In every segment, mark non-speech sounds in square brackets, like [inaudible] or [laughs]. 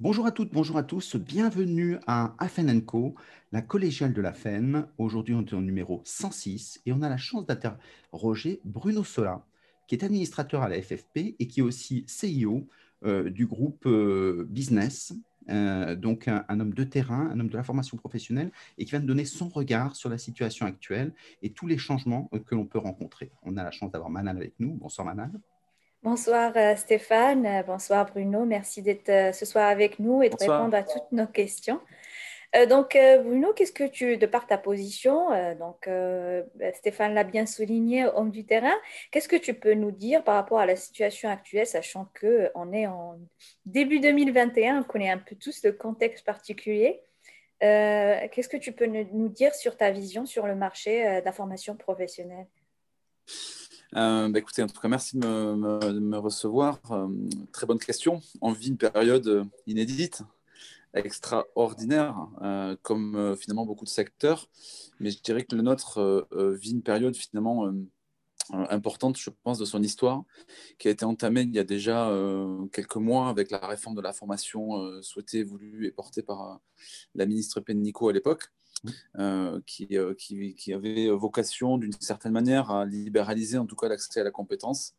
Bonjour à toutes, bonjour à tous, bienvenue à Afen Co, la collégiale de la FEN. Aujourd'hui, on est au numéro 106 et on a la chance d'interroger Bruno Sola, qui est administrateur à la FFP et qui est aussi CIO euh, du groupe euh, Business, euh, donc un, homme de terrain, un homme de la formation professionnelle et qui va nous donner son regard sur la situation actuelle et tous les changements que l'on peut rencontrer. On a la chance d'avoir Manal avec nous. Bonsoir Manal. Bonsoir euh, Stéphane, euh, bonsoir Bruno, merci d'être euh, ce soir avec nous et de répondre à toutes nos questions. donc Bruno, qu'est-ce que tu, de par ta position, donc bah, Stéphane l'a bien souligné, homme du terrain, qu'est-ce que tu peux nous dire par rapport à la situation actuelle, sachant que on est en début 2021, on connaît un peu tous le contexte particulier. qu'est-ce que tu peux nous dire sur ta vision sur le marché de la formation professionnelle? Euh, bah, écoutez, en tout cas, merci de me, recevoir. Euh, très bonne question. On vit une période inédite, extraordinaire, euh, comme finalement beaucoup de secteurs. Mais je dirais que le nôtre vit une période finalement importante, je pense, de son histoire, qui a été entamée il y a déjà quelques mois avec la réforme de la formation souhaitée, voulue et portée par la ministre Pénicaud à l'époque. Euh, qui, euh, qui, qui, avait vocation d'une certaine manière à libéraliser en tout cas l'accès à la compétence,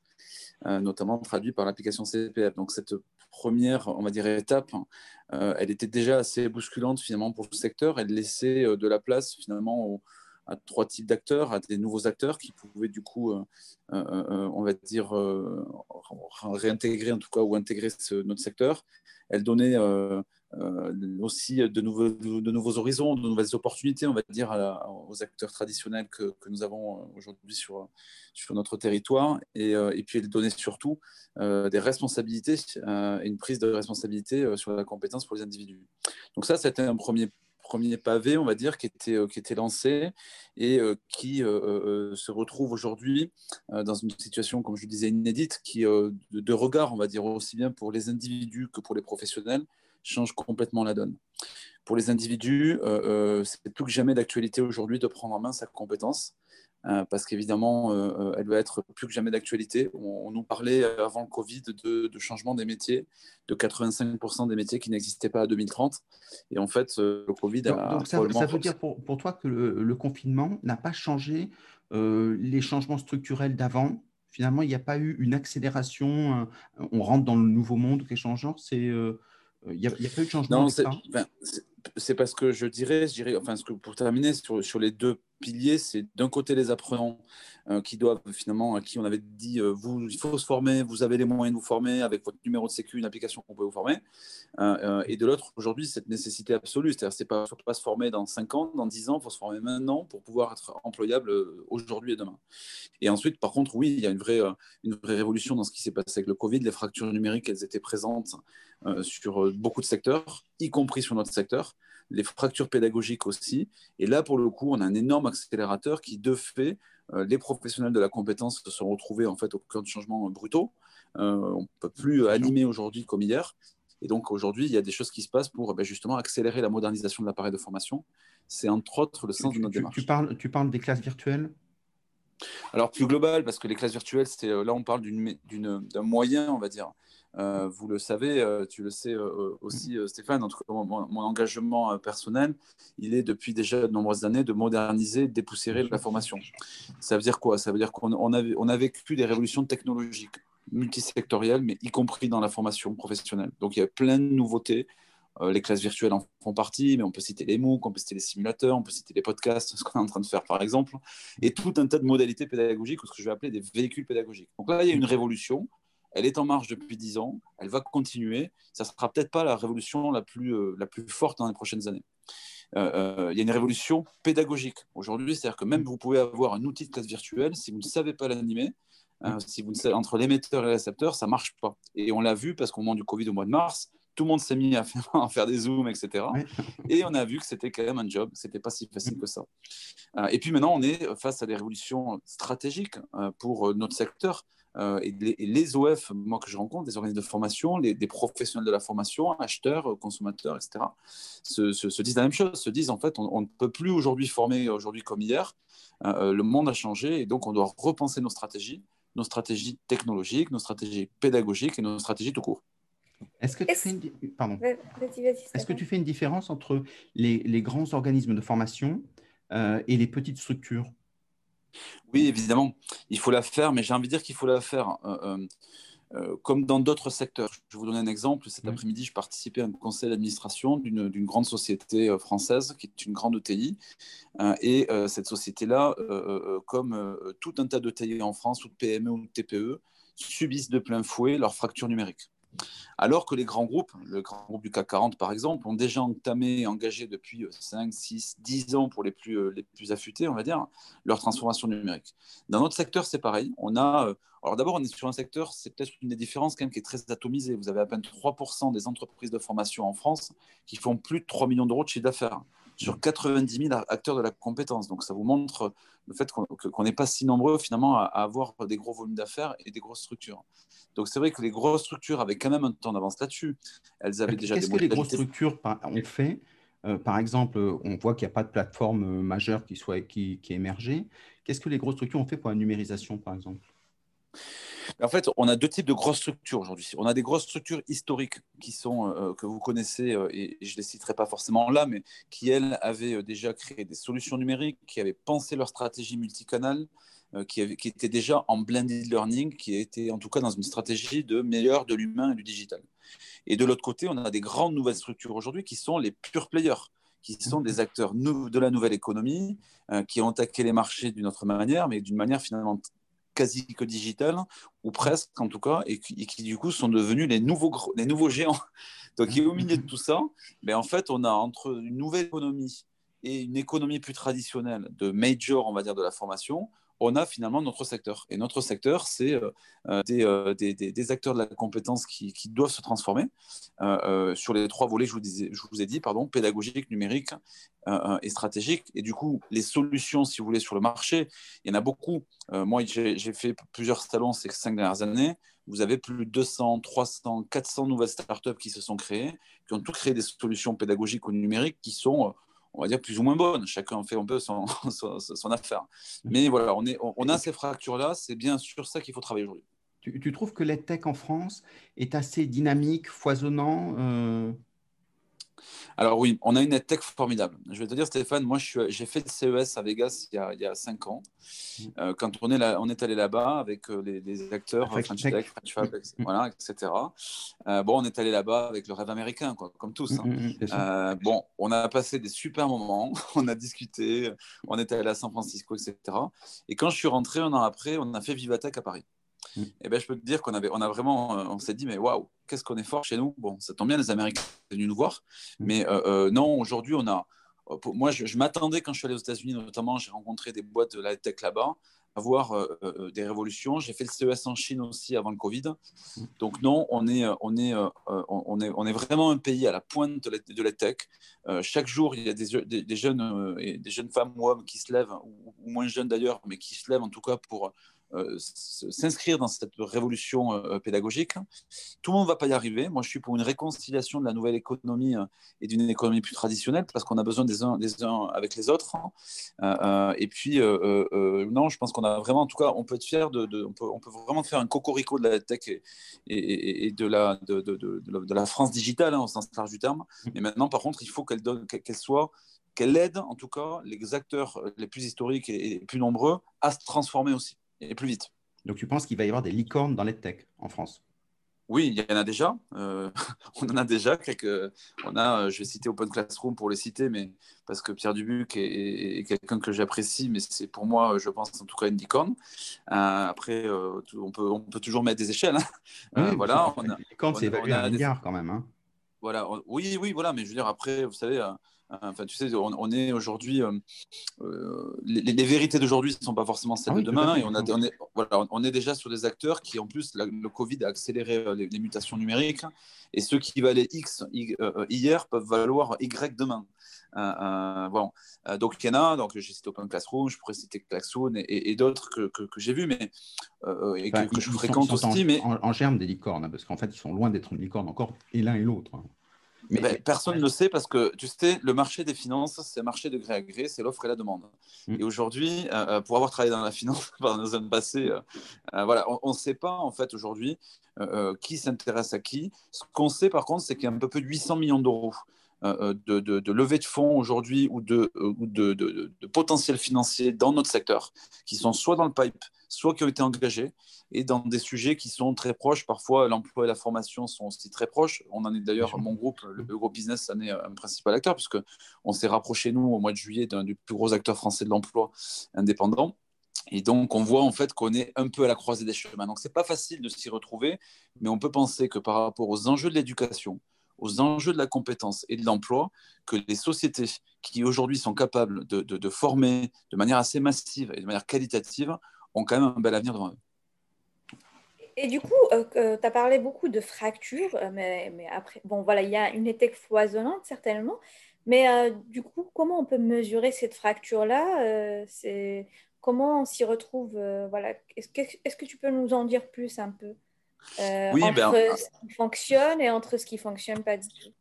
euh, notamment traduit par l'application CPF. Donc cette première, on va dire, étape, elle était déjà assez bousculante finalement pour le secteur. Elle laissait de la place finalement à trois types d'acteurs, à des nouveaux acteurs qui pouvaient du coup, on va dire, réintégrer en tout cas ou intégrer notre secteur. Elle donnait euh, aussi de nouveaux, horizons, de nouvelles opportunités, on va dire, aux acteurs traditionnels que, nous avons euh, aujourd'hui sur, sur notre territoire. Et, euh, puis, elle donnait surtout des responsabilités et une prise de responsabilité sur la compétence pour les individus. Donc ça, c'était un premier premier pavé, on va dire, qui était, qui était lancé et qui se retrouve aujourd'hui dans une situation, comme je le disais, inédite, qui de, regard, on va dire, aussi bien pour les individus que pour les professionnels, change complètement la donne. Pour les individus, euh, euh, c'est plus que jamais d'actualité aujourd'hui de prendre en main sa compétence. Euh, parce qu'évidemment, elle doit être plus que jamais d'actualité. On, nous parlait avant le Covid de, changement des métiers, de 85% des métiers qui n'existaient pas à 2030. Et en fait, le Covid a. Donc ça, ça, veut dire pour, pour, toi que le, confinement n'a pas changé les changements structurels d'avant? Finalement, il n'y a pas eu une accélération, on rentre dans le nouveau monde qui est changeant C'est il n'y a, pas eu de changement Non, c'est parce que je dirais, je dirais enfin, ce que pour terminer sur, sur les deux piliers, c'est d'un côté les apprenants euh, qui doivent finalement, à qui on avait dit, euh, vous, il faut se former, vous avez les moyens de vous former avec votre numéro de sécu, une application qu'on peut vous former. Euh, et de l'autre, aujourd'hui, cette nécessité absolue, c'est-à-dire c'est pas surtout pas se former dans 5 ans, dans 10 ans, il faut se former maintenant pour pouvoir être employable aujourd'hui et demain. Et ensuite, par contre, oui, il y a une vraie, une vraie révolution dans ce qui s'est passé avec le Covid. Les fractures numériques, elles étaient présentes sur beaucoup de secteurs, y compris sur notre secteur les fractures pédagogiques aussi. Et là, pour le coup, on a un énorme accélérateur qui, de fait, euh, les professionnels de la compétence se sont retrouvés en fait au cœur de changements brutaux. Euh, on ne peut plus animer aujourd'hui comme hier. Et donc aujourd'hui, il y a des choses qui se passent pour ben, justement accélérer la modernisation de l'appareil de formation. C'est entre autres le sens de notre démarche. Tu parles, tu parles des classes virtuelles? Alors plus global, parce que les classes virtuelles, c'est euh, là on parle d'un moyen, on va dire, euh, vous le savez, euh, tu le sais euh, aussi, Stéphane, en tout cas, mon, engagement personnel, il est depuis déjà de nombreuses années de moderniser, dépoussiérer la formation. Ça veut dire quoi? Ça veut dire qu'on on a, on a vécu des révolutions technologiques multisectorielles, mais y compris dans la formation professionnelle. Donc il y a plein de nouveautés. les classes virtuelles en font partie, mais on peut citer les MOOC, on peut citer les simulateurs, on peut citer les podcasts, [laughs] ce qu'on est en train de faire par exemple, et tout un tas de modalités pédagogiques, ou ce que je vais appeler des véhicules pédagogiques. Donc là, il y a une révolution elle est en marche depuis 10 ans, elle va continuer. Ça ne sera peut-être pas la révolution la plus, euh, la plus forte dans les prochaines années. Euh, euh, il y a une révolution pédagogique aujourd'hui, c'est-à-dire que même vous pouvez avoir un outil de classe virtuelle, si vous ne savez pas l'animer, si vous savez, entre l'émetteur et le récepteur, ça ne marche pas. Et on l'a vu parce qu'au moment du Covid au mois de mars, tout le monde s'est mis à faire, [laughs] à faire, des zooms, etc. Et on a vu que c'était quand même un job, c'était pas si facile que ça. et puis maintenant, on est face à des révolutions stratégiques pour notre secteur. Euh, et, les, OF, moi que je rencontre, des organismes de formation, les, des professionnels de la formation, acheteurs, consommateurs, etc., se, disent la même chose, se disent en fait, on, ne peut plus aujourd'hui former aujourd'hui comme hier, euh, euh, le monde a changé et donc on doit repenser nos stratégies, nos stratégies technologiques, nos stratégies pédagogiques et nos stratégies tout court. Est-ce que, tu fais une... Pardon. Est-ce que tu fais une différence entre les, les grands organismes de formation euh, et les petites structures? Oui, évidemment, il faut la faire, mais j'ai envie de dire qu'il faut la faire euh, euh, comme dans d'autres secteurs. Je vais vous donner un exemple. Cet après-midi, je participais à un conseil d'administration d'une grande société française qui est une grande ETI. et cette société-là, comme tout un tas de TI en France, ou de PME ou de TPE, subissent de plein fouet leur fracture numérique. Alors que les grands groupes, le grand groupe du CAC 40 par exemple, ont déjà entamé, engagé depuis 5, 6, 10 ans pour les plus, euh, les plus affûtés, on va dire, leur transformation numérique. Dans notre secteur, c'est pareil. On a, euh, alors d'abord, on est sur un secteur, c'est peut-être une des différences quand même qui est très atomisée. Vous avez à peine 3% des entreprises de formation en France qui font plus de 3 millions d'euros de chiffre d'affaires sur 90 000 acteurs de la compétence. Donc ça vous montre le fait qu'on n'est pas si nombreux finalement à, avoir des gros volumes d'affaires et des grosses structures. Donc c'est vrai que les grosses structures avaient quand même un temps d'avance là-dessus. Elles avaient déjà Qu'est-ce que les grosses structures ont fait? Euh, Par exemple, on voit qu'il n'y a pas de plateforme euh, majeure qui soit qui, qui émergée. Qu'est-ce que les grosses structures ont fait pour la numérisation, par exemple? En fait, on a deux types de grosses structures aujourd'hui. On a des grosses structures historiques qui sont, euh, que vous connaissez, euh, et, je ne les citerai pas forcément là, mais qui, elles, avaient euh, déjà créé des solutions numériques, qui avaient pensé leur stratégie multicanal, qui, qui étaient déjà en blended learning, qui étaient en tout cas dans une stratégie de meilleur de l'humain et du digital. Et de l'autre côté, on a des grandes nouvelles structures aujourd'hui qui sont les pure players qui sont des acteurs de la nouvelle économie, qui ont attaqué les marchés d'une autre manière, mais d'une manière finalement quasi que digital, ou presque en tout cas, et qui, du coup sont devenus les nouveaux, les nouveaux géants. [laughs] Donc, au milieu de tout ça, mais ben, en fait, on a entre une nouvelle économie et une économie plus traditionnelle de major, on va dire, de la formation, on a finalement notre secteur. Et notre secteur, c'est euh, euh, euh, des, acteurs de la compétence qui, doivent se transformer sur les trois volets, je vous, je vous ai dit, pardon, pédagogique, numérique et stratégique. Et du coup, les solutions, si vous voulez, sur le marché, il y en a beaucoup. moi, j'ai fait plusieurs salons ces cinq dernières années. Vous avez plus de 200, 300, 400 nouvelles startups qui se sont créées, qui ont toutes créé des solutions pédagogiques ou numériques qui sont on va dire, plus ou moins bonne. Chacun fait un peu son, [laughs] son, affaire. Mais voilà, on, est, on, a ces fractures-là. C'est bien sur ça qu'il faut travailler aujourd'hui. Tu, tu, trouves que l'EdTech en France est assez dynamique, foisonnant euh, alors oui, on a une EdTech formidable. Je vais te dire, Stéphane, moi j'ai fait le CES à Vegas il y a, il y a cinq ans. Mm. Euh, quand on est, là, on est allé là-bas avec euh, les, acteurs French Tech, French Fab, mm. [laughs] voilà, etc. Euh, bon, on est allé là-bas avec le rêve américain, quoi, comme tous. Mm, hein. bon, on a passé des super moments, [laughs] on a discuté, on est allé à San Francisco, etc. Et quand je suis rentré un an après, on a fait Vivatech à Paris. Et eh ben, je peux te dire qu'on avait, on a vraiment, on s'est dit, mais waouh, qu'est-ce qu'on est fort chez nous. Bon, ça tombe bien, les Américains sont venus nous voir. Mm. Mais euh, euh, non, aujourd'hui, on a. Euh, moi, je, m'attendais quand je suis allé aux États-Unis, notamment, j'ai rencontré des boîtes de la tech là-bas, à voir des révolutions. J'ai fait le CES en Chine aussi avant le Covid. Mm. Donc non, on est, on est, on est, on est vraiment un pays à la pointe de la, tech. chaque jour, il y a des, des, jeunes et des jeunes femmes ou hommes qui se lèvent, ou, ou moins jeunes d'ailleurs, mais qui se lèvent en tout cas pour euh, s'inscrire dans cette révolution euh, pédagogique. Tout le monde ne va pas y arriver. Moi, je suis pour une réconciliation de la nouvelle économie euh, et d'une économie plus traditionnelle parce qu'on a besoin des uns, des uns avec les autres. et puis, non, je pense qu'on a vraiment, en tout cas, on peut être fier de, on, peut, vraiment faire un cocorico de la tech et, de, la, de, la France digitale, hein, au sens large du terme. Et maintenant, par contre, il faut qu'elle qu'elle soit qu'elle aide en tout cas les acteurs les plus historiques et les plus nombreux à se transformer aussi et plus vite. Donc tu penses qu'il va y avoir des licornes dans les tech en France? Oui, il y en a déjà. Euh, [laughs] on en a déjà quelques. On a, euh, je vais citer Open Classroom pour les citer, mais parce que Pierre Dubuc est, quelqu'un que j'apprécie, mais c'est pour moi, je pense en tout cas une licorne. Euh, après, on, peut, on peut toujours mettre des échelles. Hein. voilà. On a, licorne, c'est évalué à un milliard quand même. Hein. Voilà. oui, oui, voilà. Mais je veux dire, après, vous savez, Enfin, tu sais, on, est aujourd'hui. Euh, euh, les, vérités d'aujourd'hui ne sont pas forcément celles ah de demain. Et on, a, on, est, voilà, on est déjà sur des acteurs qui, en plus, le Covid a accéléré euh, les, mutations numériques. Et ceux qui valaient X hier peuvent valoir Y demain. bon, donc il y en a, donc j'ai cité Open Classroom, je pourrais citer Klaxoon et, et, d'autres que, que, j'ai vus, mais et que, je fréquente aussi. En, mais en, germe des licornes, hein, parce qu'en fait ils sont loin d'être une licorne encore, et l'un et l'autre. Hein. Mais ben, personne ne le sait parce que tu sais, le marché des finances, c'est un marché de gré à gré, c'est l'offre et la demande. Mm. Et aujourd'hui, euh, euh, pour avoir travaillé dans la finance dans un passé, euh, voilà, on ne sait pas en fait aujourd'hui qui s'intéresse à qui. Ce qu'on sait par contre, c'est qu'il y a un peu plus de 800 millions d'euros de, de, de, levée de fonds aujourd'hui ou, de, ou de, potentiel financier dans notre secteur qui sont soit dans le pipe, soit qui ont été engagés et dans des sujets qui sont très proches. Parfois, l'emploi et la formation sont aussi très proches. On en est d'ailleurs, mon groupe, le, groupe business, en est un principal acteur, puisqu'on s'est rapproché, nous, au mois de juillet, d'un des plus gros acteurs français de l'emploi indépendant. Et donc, on voit en fait qu'on est un peu à la croisée des chemins. Donc, c'est pas facile de s'y retrouver, mais on peut penser que par rapport aux enjeux de l'éducation, aux enjeux de la compétence et de l'emploi, que les sociétés qui aujourd'hui sont capables de, de, former de manière assez massive et de manière qualitative ont quand même un bel avenir devant eux. Et du coup, euh, euh, tu as parlé beaucoup de fractures, euh, mais, mais, après, bon, voilà, il y a une éthique foisonnante certainement, mais du coup, comment on peut mesurer cette fracture-là C'est comment on s'y retrouve Voilà, est-ce que, est que, tu peux nous en dire plus un peu oui, entre ben, ce qui fonctionne et entre ce qui fonctionne pas du tout?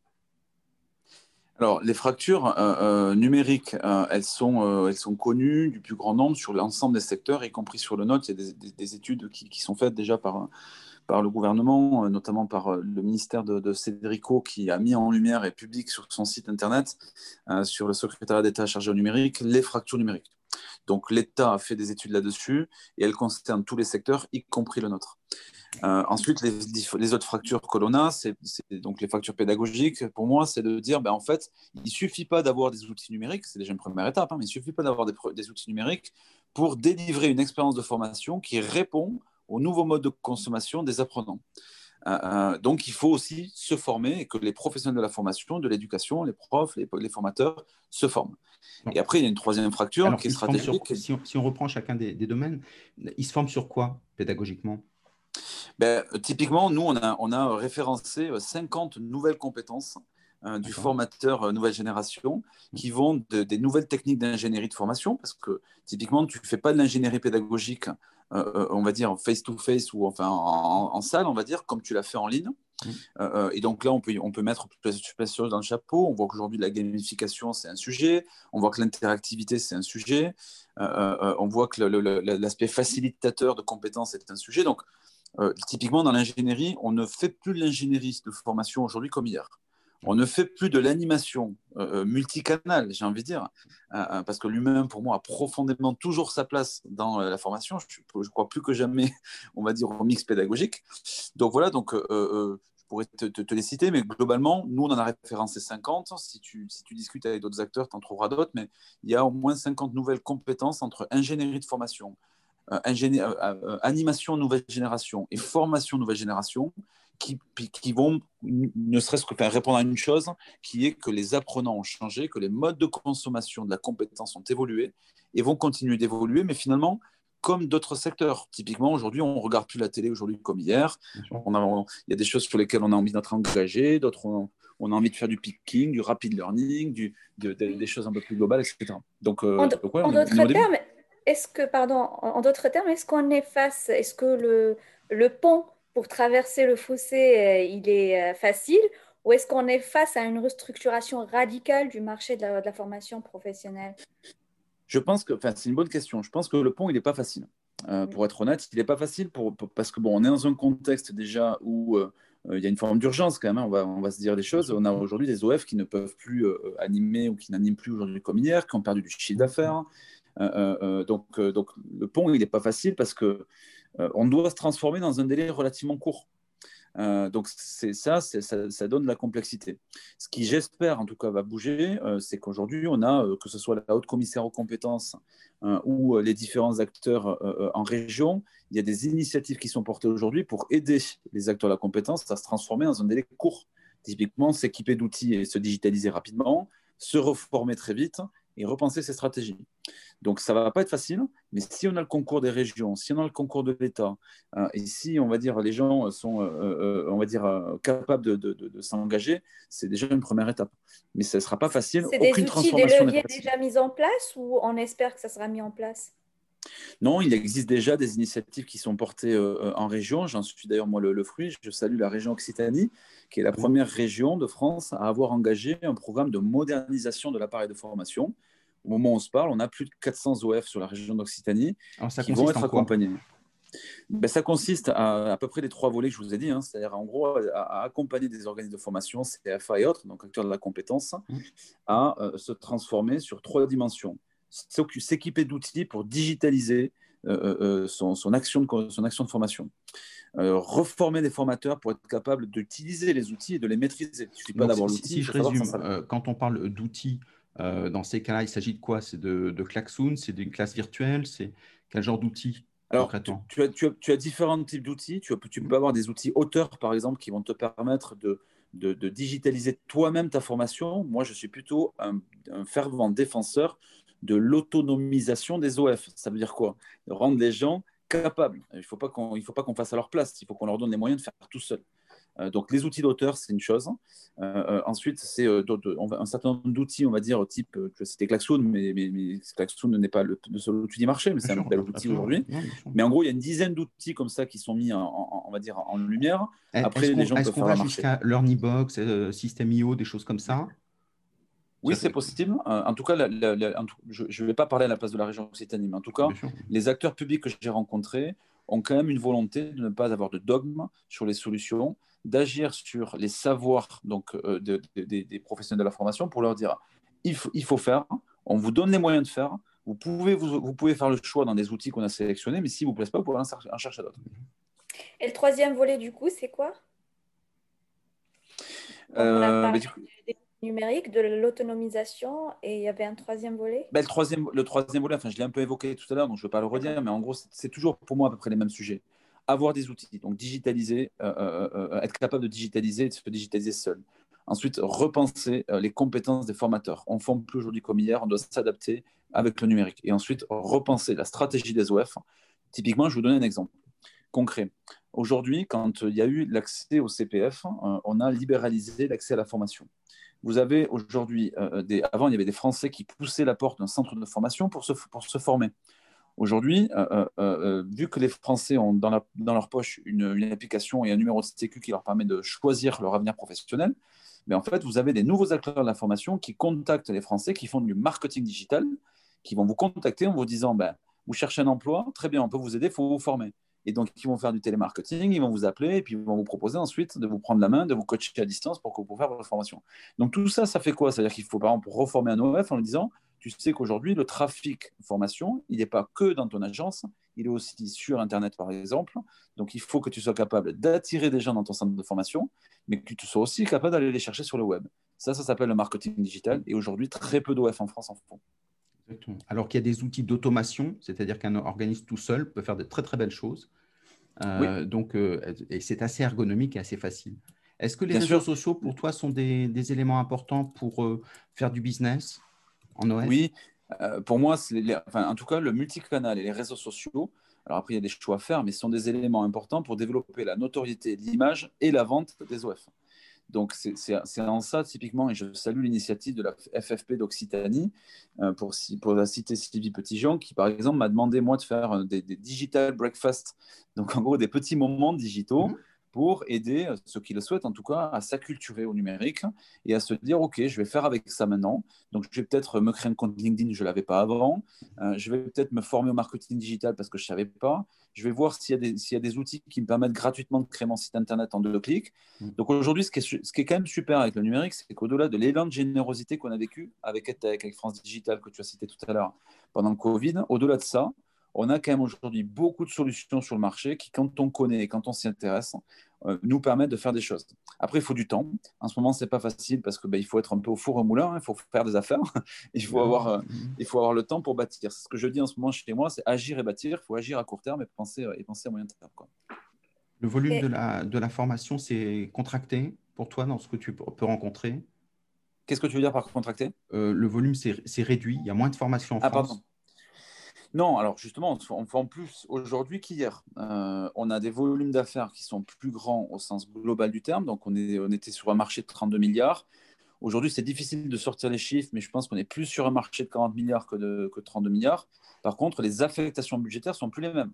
Alors, les fractures euh, euh, numériques, euh, elles, sont, elles sont connues du plus grand nombre sur l'ensemble des secteurs, y compris sur le note. Il y a des, études qui, sont faites déjà par, le gouvernement, notamment par le ministère de, de, Cédrico, qui a mis en lumière et publie sur son site internet, sur le secrétariat d'État chargé au numérique, les fractures numériques. Donc, l'État a fait des études là-dessus et elles concernent tous les secteurs, y compris le nôtre. Euh, ensuite, les, autres fractures que l'on a, c'est donc les fractures pédagogiques. Pour moi, c'est de dire, ben, en fait, il suffit pas d'avoir des outils numériques, c'est déjà une première étape, hein, mais il suffit pas d'avoir des, outils numériques pour délivrer une expérience de formation qui répond aux nouveaux modes de consommation des apprenants. Euh, euh, donc, il faut aussi se former et que les professionnels de la formation, de l'éducation, les profs, les, formateurs se forment. Et après, il y a une troisième fracture qui est stratégique. si, on, reprend chacun des, des domaines, ils se forment sur quoi pédagogiquement? Ben, Typiquement, nous, on a, on a référencé 50 euh, nouvelles compétences euh, du formateur euh, nouvelle génération mmh. qui vont des nouvelles techniques d'ingénierie de formation, parce que typiquement, tu ne fais pas de l'ingénierie pédagogique, on va dire face-to-face ou enfin en, salle, on va dire, comme tu l'as fait en ligne. Mmh. et donc là, on peut, on peut mettre plusieurs choses dans le chapeau. On voit qu'aujourd'hui, la gamification, c'est un sujet. On voit que l'interactivité, c'est un sujet. on voit que l'aspect facilitateur de compétences est un sujet. Donc, euh, typiquement, dans l'ingénierie, on ne fait plus de l'ingénierie de formation aujourd'hui comme hier. On ne fait plus de l'animation euh, euh, multicanal, j'ai envie de dire, parce que l'humain, pour moi, a profondément toujours sa place dans la formation. Je, crois plus que jamais, [laughs] on va dire, au mix pédagogique. Donc voilà, donc je pourrais te, les citer, mais globalement, nous, on en a référencé 50. Si tu, si tu discutes avec d'autres acteurs, tu en trouveras d'autres, mais il y a au moins 50 nouvelles compétences entre ingénierie de formation, euh, euh, euh, animation nouvelle génération et formation nouvelle génération qui, qui vont ne serait-ce que faire répondre à une chose, qui est que les apprenants ont changé, que les modes de consommation de la compétence ont évolué et vont continuer d'évoluer, mais finalement, comme d'autres secteurs. Typiquement, aujourd'hui, on ne regarde plus la télé aujourd'hui comme hier. On a, il y a des choses sur lesquelles on a envie d'être engagé, d'autres on, a envie de faire du picking, du rapid learning, du, des choses un peu plus globales, etc. Donc, en, d'autres termes, est-ce que, pardon, en, d'autres termes, est-ce qu'on est face, est-ce que le, le pont pour traverser le fossé, euh, il est euh, facile? Ou est-ce qu'on est face à une restructuration radicale du marché de la, formation professionnelle? Je pense que, enfin, c'est une bonne question. Je pense que le pont, il n'est pas facile. Euh, pour être honnête, il n'est pas facile pour, parce que bon, on est dans un contexte déjà où il y a une forme d'urgence quand même. Hein. on, va, on va se dire des choses. On a aujourd'hui des OF qui ne peuvent plus animer ou qui n'animent plus aujourd'hui comme hier, qui ont perdu du chiffre d'affaires. Donc, donc le pont, il n'est pas facile parce que on doit se transformer dans un délai relativement court. donc c'est ça, ça, ça, donne la complexité. Ce qui, j'espère, en tout cas, va bouger, c'est qu'aujourd'hui, on a, que ce soit la haute commissaire aux compétences ou les différents acteurs en région, il y a des initiatives qui sont portées aujourd'hui pour aider les acteurs de la compétence à se transformer dans un délai court. Typiquement, s'équiper d'outils et se digitaliser rapidement, se reformer très vite et repenser ses stratégies. Donc ça ne va pas être facile, mais si on a le concours des régions, si on a le concours de l'État, euh, et si on va dire les gens sont, euh, euh, on va dire, capables de, de, s'engager, c'est déjà une première étape. Mais ce ne sera pas facile. C'est des outils, des leviers déjà mis en place ou on espère que ça sera mis en place? Non, il existe déjà des initiatives qui sont portées euh, en région. J'en suis d'ailleurs moi le, fruit. Je salue la région Occitanie, qui est la première région de France à avoir engagé un programme de modernisation de l'appareil de formation. Au moment où on se parle, on a plus de 400 OF sur la région d'Occitanie qui vont être accompagnés. Ben, ça consiste à à peu près les trois volets que je vous ai dit, hein. c'est-à-dire en gros à, accompagner des organismes de formation, CFA et autres, donc acteurs de la compétence, mmh. à euh, se transformer sur trois dimensions. S'équiper d'outils pour digitaliser euh, euh, son, son, action de, son action de formation. reformer des formateurs pour être capable d'utiliser les outils et de les maîtriser. Il suffit pas d'avoir l'outil. Si je résume, quand on parle d'outils, dans ces cas-là, il s'agit de quoi? C'est de, de Klaxoon C'est d'une classe virtuelle C'est quel genre d'outils alors, tu, as, différents types d'outils. Tu, peux avoir des outils auteurs, par exemple, qui vont te permettre de, digitaliser toi-même ta formation. Moi, je suis plutôt un, fervent défenseur de l'autonomisation des OF. Ça veut dire quoi? Rendre les gens capables. Il ne faut pas qu'on fasse à leur place. Il faut qu'on leur donne les moyens de faire tout seul. Euh, donc, les outils d'auteur, c'est une chose. Euh, euh, ensuite, c'est un certain nombre d'outils, on va dire, type, tu as cité Klaxoon, mais, mais, Klaxoon n'est pas le, seul outil du marché, mais c'est un bel outil aujourd'hui. Mais en gros, il y a une dizaine d'outils comme ça qui sont mis, en, on va dire, en lumière. Après, les gens peuvent faire va jusqu'à LearnyBox, System.io, des choses comme ça? Oui, c'est possible. En tout cas, je ne vais pas parler à la place de la région Occitanie, mais en tout cas, les acteurs publics que j'ai rencontrés ont quand même une volonté de ne pas avoir de dogme sur les solutions d'agir sur les savoirs donc, euh, des professionnels de la formation pour leur dire il faut, il faut faire, on vous donne les moyens de faire, vous pouvez, vous, vous pouvez faire le choix dans des outils qu'on a sélectionnés, mais si vous ne vous plaît pas, vous pouvez en chercher d'autres. Et le troisième volet, du coup, c'est quoi? Euh, numérique, de l'autonomisation, et il y avait un troisième volet? Ben, le, troisième, le troisième volet, enfin, je l'ai un peu évoqué tout à l'heure, donc je ne vais pas le redire, mais en gros, c'est toujours pour moi à peu près les mêmes sujets avoir des outils, donc digitaliser, euh, euh, euh, être capable de digitaliser et de se digitaliser seul. Ensuite, repenser les compétences des formateurs. On ne forme plus aujourd'hui comme hier, on doit s'adapter avec le numérique. Et ensuite, repenser la stratégie des OF. Typiquement, je vous donner un exemple concret. Aujourd'hui, quand il y a eu l'accès au CPF, on a libéralisé l'accès à la formation. Vous avez aujourd'hui, avant, il y avait des Français qui poussaient la porte d'un centre de formation pour se, pour se former. Aujourd'hui, euh, euh, euh, vu que les Français ont dans, leur poche une, application et un numéro de sécu qui leur permet de choisir leur avenir professionnel, mais en fait, vous avez des nouveaux acteurs de l'information qui contactent les Français, qui font du marketing digital, qui vont vous contacter en vous disant ben, Vous cherchez un emploi, très bien, on peut vous aider, il faut vous former. Et donc, ils vont faire du télémarketing, ils vont vous appeler et puis ils vont vous proposer ensuite de vous prendre la main, de vous coacher à distance pour que vous puissiez faire votre formation. Donc, tout ça, ça fait quoi? C'est-à-dire qu'il faut, par exemple, reformer un OF en lui disant tu sais qu'aujourd'hui, le trafic formation, il n'est pas que dans ton agence, il est aussi sur Internet, par exemple. Donc, il faut que tu sois capable d'attirer des gens dans ton centre de formation, mais que tu sois aussi capable d'aller les chercher sur le web. Ça, ça s'appelle le marketing digital. Et aujourd'hui, très peu d'OF en France en font. Exactement. Alors qu'il y a des outils d'automation, c'est-à-dire qu'un organisme tout seul peut faire de très, très belles choses. Euh, donc, euh, et c'est assez ergonomique et assez facile. Est-ce que les réseaux sociaux, pour toi, sont des, éléments importants pour euh, faire du business? Oui, euh, pour moi, en tout cas, le multicanal et les réseaux sociaux, alors après, il y a des choix à faire, mais ce sont des éléments importants pour développer la notoriété, l'image et la vente des OF. Donc, c'est en ça, typiquement, et je salue l'initiative de la FFP d'Occitanie, euh, pour, pour la citer Sylvie Petitjean, qui, par exemple, m'a demandé, moi, de faire euh, des, digital breakfast, donc en gros, des petits moments digitaux. Mmh pour aider euh, ceux qui le souhaitent, en tout cas, à s'acculturer au numérique et à se dire, OK, je vais faire avec ça maintenant. Donc, je vais peut-être me créer un compte LinkedIn, je ne l'avais pas avant. Euh, je vais peut-être me former au marketing digital parce que je ne savais pas. Je vais voir s'il y, a des outils qui me permettent gratuitement de créer mon site Internet en deux clics. Mmh. Donc, aujourd'hui, ce, ce, qui est quand même super avec le numérique, c'est qu'au-delà de l'élan de générosité qu'on a vécu avec EdTech, avec France Digital, que tu as cité tout à l'heure pendant le Covid, au-delà de ça, on a quand même aujourd'hui beaucoup de solutions sur le marché qui, quand on connaît et quand on s'y intéresse, euh, nous permettent de faire des choses. Après, il faut du temps. En ce moment, c'est pas facile parce que ben, il faut être un peu au four au moulin, hein. il faut faire des affaires, [laughs] il faut avoir, euh, il faut avoir le temps pour bâtir. Ce que je dis en ce moment chez moi, c'est agir et bâtir. Il faut agir à court terme et penser, et penser à moyen terme. Quoi. Le volume de la, de la formation, c'est contracté pour toi dans ce que tu peux rencontrer? Qu'est-ce que tu veux dire par contracté? Euh, Le volume, c'est réduit. Il y a moins de formation en ah, France. Pardon. Non, alors justement, on forme plus aujourd'hui qu'hier. Euh, on a des volumes d'affaires qui sont plus grands au sens global du terme. Donc, on, était sur un marché de 32 milliards. Aujourd'hui, c'est difficile de sortir les chiffres, mais je pense qu'on est plus sur un marché de 40 milliards que de que 32 milliards. Par contre, les affectations budgétaires sont plus les mêmes.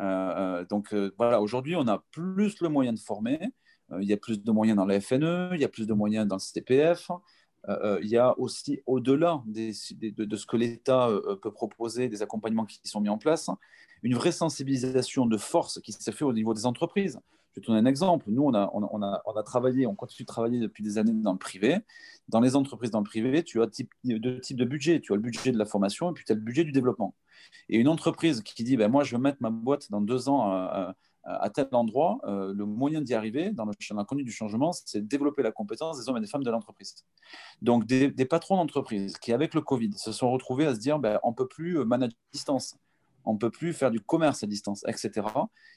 Euh, donc voilà, aujourd'hui, on a plus le moyen de former. il y a plus de moyens dans la FNE, il y a plus de moyens dans le CPF. Il y a aussi, au-delà de, ce que l'État peut proposer, des accompagnements qui sont mis en place, une vraie sensibilisation de force qui s'est fait au niveau des entreprises. Je vais te donner un exemple. Nous, on a, travaillé, on continue de travailler depuis des années dans le privé. Dans les entreprises dans le privé, tu as deux types de budget. Tu as le budget de la formation et puis tu as le budget du développement. Et une entreprise qui dit, ben, moi, je veux mettre ma boîte dans deux ans à tel endroit, euh, le moyen d'y arriver dans, le, dans la conduite du changement, c'est de développer la compétence des hommes et des femmes de l'entreprise. Donc, des, des patrons d'entreprise qui, avec le Covid, se sont retrouvés à se dire, ben, on ne peut plus manager à distance on ne peut plus faire du commerce à distance, etc.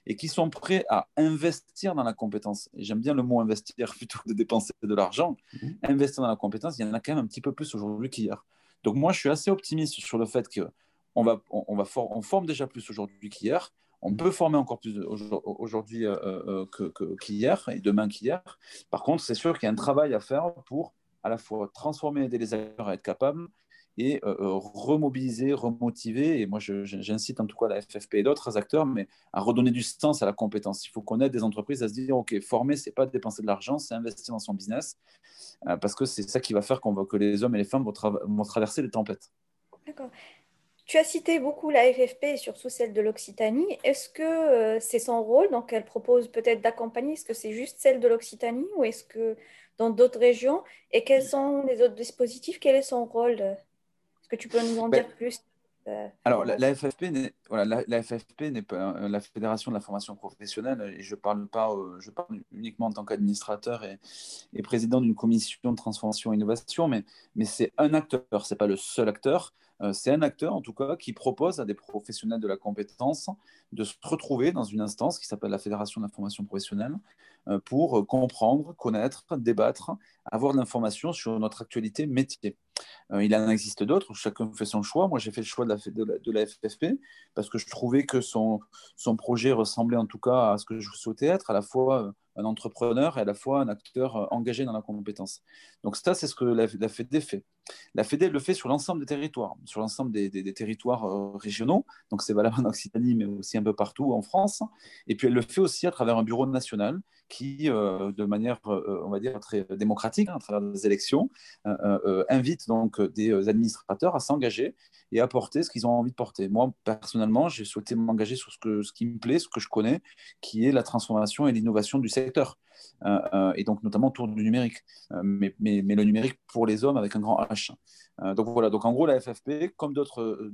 Et qui sont prêts à investir dans la compétence. J'aime bien le mot investir [laughs] plutôt que de dépenser de l'argent. Mhm. Investir dans la compétence, il y en a quand même un petit peu plus aujourd'hui qu'hier. Donc moi, je suis assez optimiste sur le fait qu'on va, on, va on forme déjà plus aujourd'hui qu'hier. On peut former encore plus aujourd'hui euh, euh, euh, qu'hier et demain qu'hier. Par contre, c'est sûr qu'il y a un travail à faire pour à la fois transformer aider les acteurs à être capables et remobiliser, remotiver. Et moi, j'incite en tout cas la FFP et d'autres acteurs, mais à redonner du sens à la compétence. Il faut qu'on aide des entreprises à se dire, OK, former, c'est pas dépenser de l'argent, c'est investir dans son business, parce que c'est ça qui va faire qu'on que les hommes et les femmes vont, vont traverser les tempêtes. D'accord. Tu as cité beaucoup la FFP et surtout celle de l'Occitanie. Est-ce que c'est son rôle Donc, elle propose peut-être d'accompagner? Est-ce que c'est juste celle de l'Occitanie ou est-ce que dans d'autres régions? Et quels sont les autres dispositifs? Quel est son rôle? Que tu peux nous en ben, dire plus? Euh, alors, la, FFP n'est voilà, la, FFP n'est pas euh, la Fédération de la formation professionnelle, et je parle pas, euh, je parle uniquement en tant qu'administrateur et, et, président d'une commission de transformation et innovation, mais, mais c'est un acteur, c'est pas le seul acteur. C'est un acteur, en tout cas, qui propose à des professionnels de la compétence de se retrouver dans une instance qui s'appelle la Fédération de la formation professionnelle pour comprendre, connaître, débattre, avoir de l'information sur notre actualité métier. Euh, il en existe d'autres, chacun fait son choix. Moi, j'ai fait le choix de la, de, la, FFP parce que je trouvais que son, son projet ressemblait en tout cas à ce que je souhaitais être, à la fois euh, un entrepreneur et à la fois un acteur euh, engagé dans la compétence. Donc ça, c'est ce que la, la fait. La FED le fait sur l'ensemble des territoires, sur l'ensemble des, des, territoires euh, régionaux, donc c'est valable en Occitanie, mais aussi un peu partout en France. Et puis elle le fait aussi à travers un bureau national qui, euh, de manière, on va dire, très démocratique, hein, à travers des élections, invite donc des administrateurs à s'engager et à porter ce qu'ils ont envie de porter. Moi, personnellement, j'ai souhaité m'engager sur ce, que, ce qui me plaît, ce que je connais, qui est la transformation et l'innovation du secteur euh, euh, et donc notamment autour du numérique, euh, mais, mais, mais, le numérique pour les hommes avec un grand H. donc voilà, donc en gros, la FFP, comme d'autres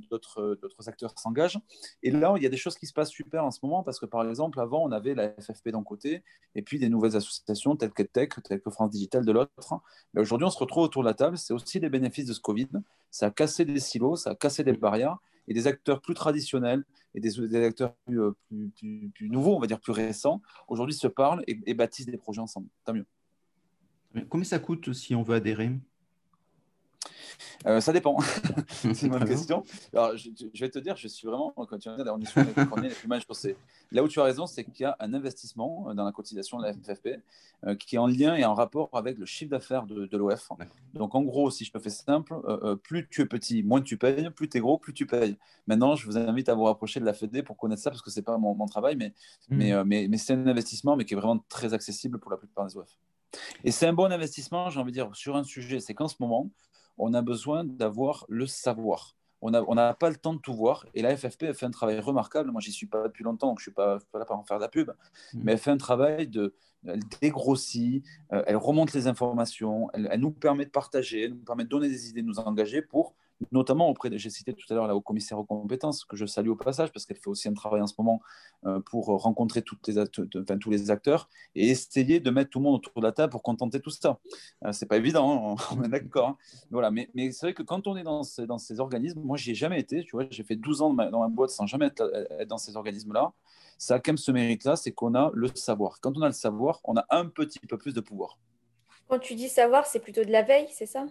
acteurs s'engagent, et là, il y a des choses qui se passent super en ce moment, parce que par exemple, avant, on avait la FFP d'un côté, et puis des nouvelles associations telles que Tech, telles que France Digital de l'autre. Mais aujourd'hui, on se retrouve autour de la table, c'est aussi des bénéfices de ce Covid, ça a cassé des silos, ça a cassé des barrières, et des acteurs plus traditionnels et des, acteurs euh, plus, plus, nouveaux, on va dire plus récents, aujourd'hui se parlent et, bâtissent des projets ensemble. Tant mieux. Combien ça coûte si on veut adhérer? Euh, ça dépend. [laughs] [laughs] c'est une bonne question. Alors, je, vais te dire, je suis vraiment, quand tu on est sur les premiers, les plus mal, là où tu as raison, c'est qu'il y a un investissement euh, dans la cotisation de la FFP euh, qui est en lien et en rapport avec le chiffre d'affaires de, l'OF. Donc, en gros, si je peux faire simple, plus tu es petit, moins tu payes, plus tu es gros, plus tu payes. Maintenant, je vous invite à vous rapprocher de la FED pour connaître ça parce que c'est pas mon, travail, mais, hmm. mais, mais, mais c'est un investissement, mais qui est vraiment très accessible pour la plupart des OF. Et c'est un bon investissement, j'ai envie de dire, sur un sujet, c'est qu'en ce moment, on a besoin d'avoir le savoir. On n'a on pas le temps de tout voir. Et la FFP a fait un travail remarquable. Moi, j'y suis pas depuis longtemps, donc je ne suis pas, là pour en faire de la pub. Mmh. Mais elle fait un travail de. Elle dégrossit, euh, elle remonte les informations, elle, elle, nous permet de partager, elle nous permet de donner des idées, de nous engager pour notamment auprès, j'ai cité tout à l'heure la haut commissaire aux compétences, que je salue au passage, parce qu'elle fait aussi un travail en ce moment euh, pour rencontrer tous les acteurs et essayer de mettre tout le monde autour de la table pour contenter tout ça. Euh, c'est pas évident, hein, [laughs] on est d'accord. Hein. Voilà, mais, c'est vrai que quand on est dans ces, dans ces organismes, moi j'y ai jamais été, tu vois, j'ai fait 12 ans dans ma boîte sans jamais être, être dans ces organismes-là. Ça a quand même ce mérite-là, c'est qu'on a le savoir. Quand on a le savoir, on a un petit peu plus de pouvoir. Quand tu dis savoir, c'est plutôt de la veille, c'est ça?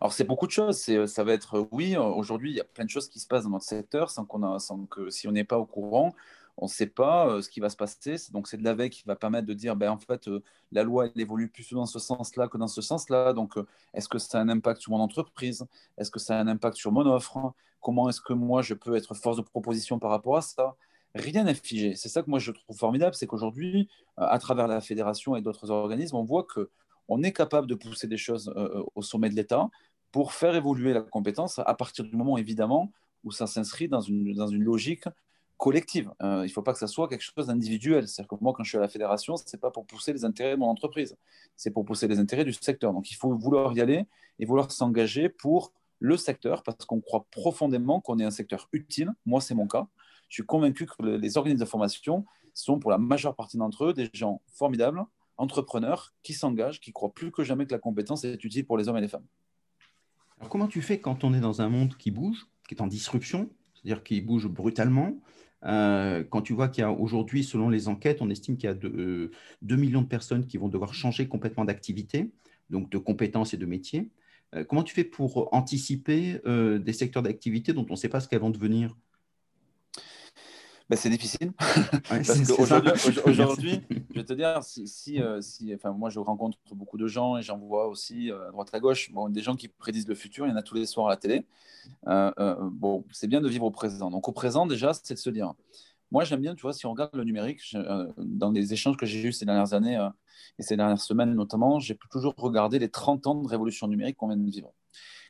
Alors, c'est beaucoup de choses. C'est, ça va être, oui, aujourd'hui, il y a plein de choses qui se passent dans notre secteur sans, qu'on sans que, si on n'est pas au courant, on ne sait pas euh, ce qui va se passer. Donc, c'est de la veille qui va permettre de dire, ben, en fait, euh, la loi, évolue plus dans ce sens-là que dans ce sens-là. Donc, euh, est-ce que ça a un impact sur mon entreprise? Est-ce que ça a un impact sur mon offre? Comment est-ce que moi, je peux être force de proposition par rapport à ça? Rien n'est figé. C'est ça que moi, je trouve formidable, c'est qu'aujourd'hui, à travers la fédération et d'autres organismes, on voit que on est capable de pousser des choses au sommet de l'État pour faire évoluer la compétence à partir du moment, évidemment, où ça s'inscrit dans une, dans une logique collective. Euh, il ne faut pas que ça soit quelque chose d'individuel. C'est-à-dire que moi, quand je suis à la fédération, ce n'est pas pour pousser les intérêts de mon entreprise, c'est pour pousser les intérêts du secteur. Donc il faut vouloir y aller et vouloir s'engager pour le secteur parce qu'on croit profondément qu'on est un secteur utile. Moi, c'est mon cas. Je suis convaincu que les organismes de formation sont pour la majeure partie d'entre eux des gens formidables, entrepreneurs, qui s'engagent, qui croient plus que jamais que la compétence est utile pour les hommes et les femmes. Alors comment tu fais quand on est dans un monde qui bouge, qui est en disruption, c'est-à-dire qui bouge brutalement euh, quand tu vois qu'il y a aujourd'hui, selon les enquêtes, on estime qu'il y a 2 euh, millions de personnes qui vont devoir changer complètement d'activité, donc de compétences et de métiers. Euh, comment tu fais pour anticiper des secteurs d'activité dont on ne sait pas ce qu'elles vont devenir? Ben, c'est difficile. [laughs] Parce qu'aujourd'hui, [laughs] je vais te dire, si, si, si, enfin, moi je rencontre beaucoup de gens et j'en vois aussi à droite à gauche, bon, des gens qui prédisent le futur, il y en a tous les soirs à la télé. Euh, euh, bon, c'est bien de vivre au présent. Donc au présent, déjà, c'est de se dire. Moi, j'aime bien, tu vois, si on regarde le numérique, euh, dans les échanges que j'ai eus ces dernières années et ces dernières semaines notamment, j'ai toujours regardé les 30 ans de révolution numérique qu'on vient de vivre.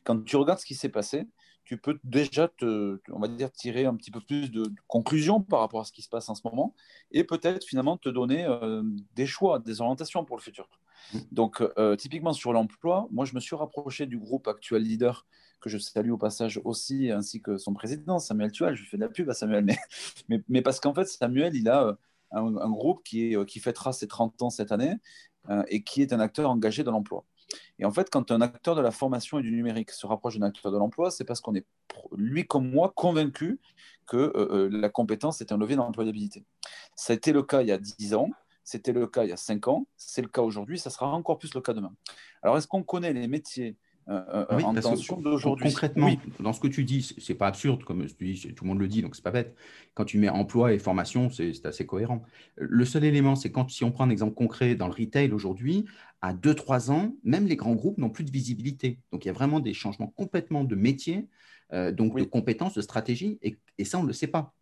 Quand tu regardes ce qui s'est passé, tu peux déjà te, on va dire, tirer un petit peu plus de, conclusions par rapport à ce qui se passe en ce moment et peut-être finalement te donner des choix, des orientations pour le futur. Donc, typiquement sur l'emploi, moi, je me suis rapproché du groupe Actuel Leader que je salue au passage aussi, ainsi que son président, Samuel Tual. Je fais de la pub à Samuel, [laughs] mais, parce qu'en fait, Samuel, il a euh, un, groupe qui, euh, fêtera ses 30 ans cette année euh, et qui est un acteur engagé de l'emploi. Et en fait, quand un acteur de la formation et du numérique se rapproche d'un acteur de l'emploi, c'est parce qu'on est, lui comme moi, convaincu que la compétence est un levier d'employabilité. Ça a été le cas il y a 10 ans, c'était le cas il y a 5 ans, c'est le cas aujourd'hui, ça sera encore plus le cas demain. Alors, est-ce qu'on connaît les métiers euh, oui, en d'aujourd'hui. Concrètement, dans ce que tu dis, c'est pas absurde, comme tu dis, tout le monde le dit, donc c'est pas bête. Quand tu mets emploi et formation, c'est assez cohérent. Le seul élément, c'est quand, si on prend un exemple concret dans le retail aujourd'hui, à 2-3 ans, même les grands groupes n'ont plus de visibilité. Donc il y a vraiment des changements complètement de métier, euh, donc de compétences, de stratégie, et, ça, on ne le sait pas.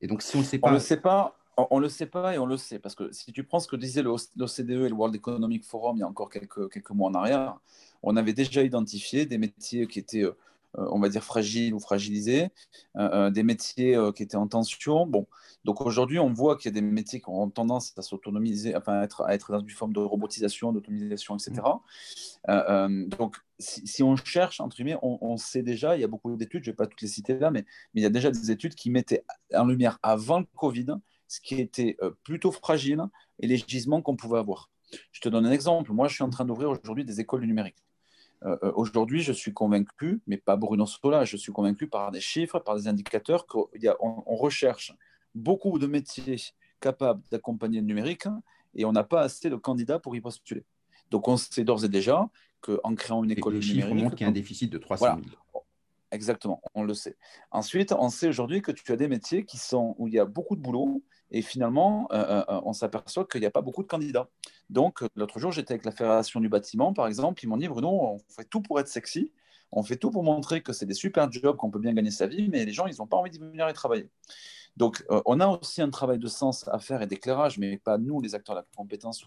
Et donc si on ne le sait pas. On le sait pas. On ne le sait pas et on le sait, parce que si tu prends ce que disait l'OCDE et le World Economic Forum il y a encore quelques, quelques mois en arrière, on avait déjà identifié des métiers qui étaient, euh, on va dire, fragiles ou fragilisés, euh, euh, des métiers qui étaient en tension. Bon, donc aujourd'hui, on voit qu'il y a des métiers qui ont tendance à s'autonomiser, à être, à être dans une forme de robotisation, d'automatisation, etc. Donc, si, on cherche, entre guillemets, on, sait déjà, il y a beaucoup d'études, je ne vais pas toutes les citer là, mais, mais il y a déjà des études qui mettaient en lumière avant le Covid ce qui était plutôt fragile et les gisements qu'on pouvait avoir. Je te donne un exemple. Moi, je suis en train d'ouvrir aujourd'hui des écoles du numérique. Euh, euh, aujourd'hui, je suis convaincu, mais pas Bruno Sola, je suis convaincu par des chiffres, par des indicateurs qu'on on recherche beaucoup de métiers capables d'accompagner le numérique et on n'a pas assez de candidats pour y postuler. Donc, on sait d'ores et déjà qu'en créant une école du numérique. montrent qu'il y a un déficit de 300 000. Exactement, on le sait. Ensuite, on sait aujourd'hui que tu as des métiers qui sont où il y a beaucoup de boulot, et finalement, euh, euh, on s'aperçoit qu'il n'y a pas beaucoup de candidats. Donc, l'autre jour, j'étais avec la Fédération du bâtiment, par exemple, ils m'ont dit, Bruno, on fait tout pour être sexy, on fait tout pour montrer que c'est des super jobs, qu'on peut bien gagner sa vie, mais les gens, ils n'ont pas envie de venir y travailler. Donc, euh, on a aussi un travail de sens à faire et d'éclairage, mais pas nous, les acteurs de la compétence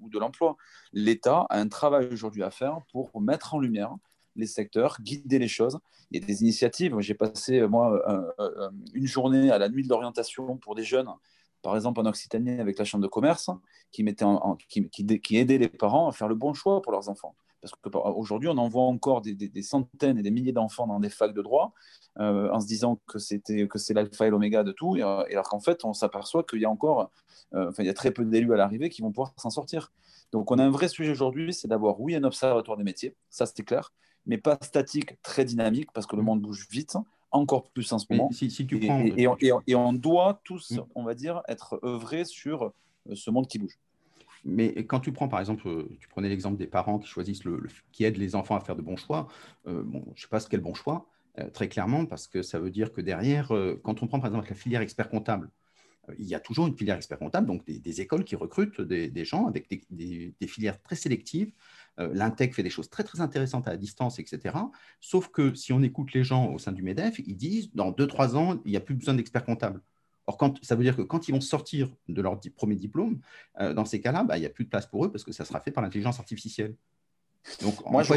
ou de l'emploi. L'État a un travail aujourd'hui à faire pour mettre en lumière les secteurs, guider les choses. Il y a des initiatives. J'ai passé, moi, une journée à la nuit de l'orientation pour des jeunes par exemple en Occitanie avec la Chambre de commerce, qui, mettait en, qui, qui, aidait les parents à faire le bon choix pour leurs enfants. Parce qu'aujourd'hui, on envoie encore des, des, centaines et des milliers d'enfants dans des facs de droit euh, en se disant que c'était que c'est l'alpha et l'oméga de tout, et, alors qu'en fait, on s'aperçoit qu'il y a encore, euh, enfin, il y a très peu d'élus à l'arrivée qui vont pouvoir s'en sortir. Donc, on a un vrai sujet aujourd'hui, c'est d'avoir, oui, un observatoire des métiers, ça c'est clair, mais pas statique, très dynamique, parce que le monde bouge vite encore plus en ce moment. Si, tu prends... et, et, on, doit tous, mm. on va dire, être œuvrés sur euh, ce monde qui bouge. Mais quand tu prends, par exemple, euh, tu prenais l'exemple des parents qui choisissent, le, qui aident les enfants à faire de bons choix. Euh, bon, je ne sais pas ce qu'est le bon choix, très clairement, parce que ça veut dire que derrière, quand on prend, par exemple, la filière expert comptable, il y a toujours une filière expert comptable, donc des, écoles qui recrutent des, gens avec des, filières très sélectives. L'Intec fait des choses très très intéressantes à distance, etc. Sauf que si on écoute les gens au sein du MEDEF, ils disent dans 2-3 ans, il n'y a plus besoin d'experts comptables. Or, quand, ça veut dire que quand ils vont sortir de leur premier diplôme, dans ces cas-là, bah, il n'y a plus de place pour eux parce que ça sera fait par l'intelligence artificielle. Donc, moi, je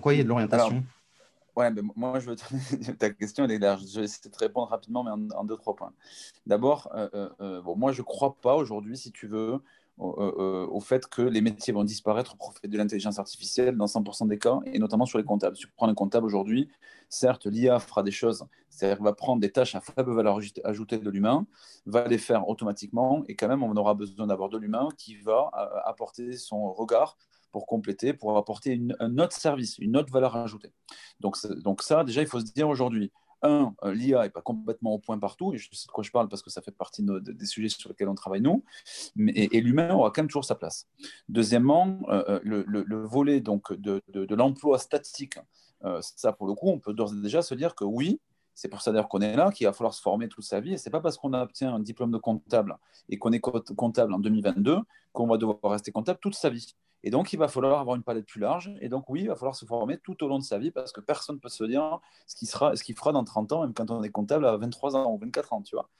crois, il y a de l'orientation? Ouais, mais moi, je veux te... [laughs] ta question, elle est large. Je vais essayer de te répondre rapidement, mais en, deux, trois points. D'abord, euh, euh, euh, bon, moi, je ne crois pas aujourd'hui, si tu veux, au, fait que les métiers vont disparaître au profit de l'intelligence artificielle dans 100% des cas, et notamment sur les comptables. Si tu prends un comptable aujourd'hui, certes, l'IA fera des choses, c'est-à-dire va prendre des tâches à faible valeur ajoutée de l'humain, va les faire automatiquement, et quand même, on aura besoin d'avoir de l'humain qui va apporter son regard pour compléter, pour apporter un autre service, une autre valeur ajoutée. Donc, donc ça, déjà, il faut se dire aujourd'hui, un, euh, l'IA n'est pas complètement au point partout, et je sais de quoi je parle parce que ça fait partie des sujets sur lesquels on travaille nous, mais, et, l'humain aura quand même toujours sa place. Deuxièmement, euh, euh, le, volet donc, de, l'emploi statique, ça pour le coup, on peut d'ores et déjà se dire que oui, c'est pour ça d'ailleurs qu'on est là, qu'il va falloir se former toute sa vie. Et ce n'est pas parce qu'on obtient un diplôme de comptable et qu'on est comptable en 2022 qu'on va devoir rester comptable toute sa vie. Et donc, il va falloir avoir une palette plus large. Et donc, oui, il va falloir se former tout au long de sa vie parce que personne ne peut se dire ce qu'il sera, fera dans 30 ans, même quand on est comptable à 23 ans ou 24 ans, tu vois.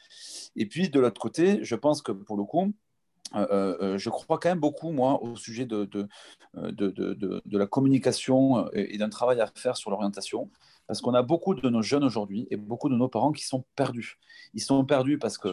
Et puis, de l'autre côté, je pense que pour le coup, euh, euh, euh, je crois quand même beaucoup, moi, au sujet de, de, de, de la communication et, d'un travail à faire sur l'orientation, parce qu'on a beaucoup de nos jeunes aujourd'hui et beaucoup de nos parents qui sont perdus. Ils sont perdus parce que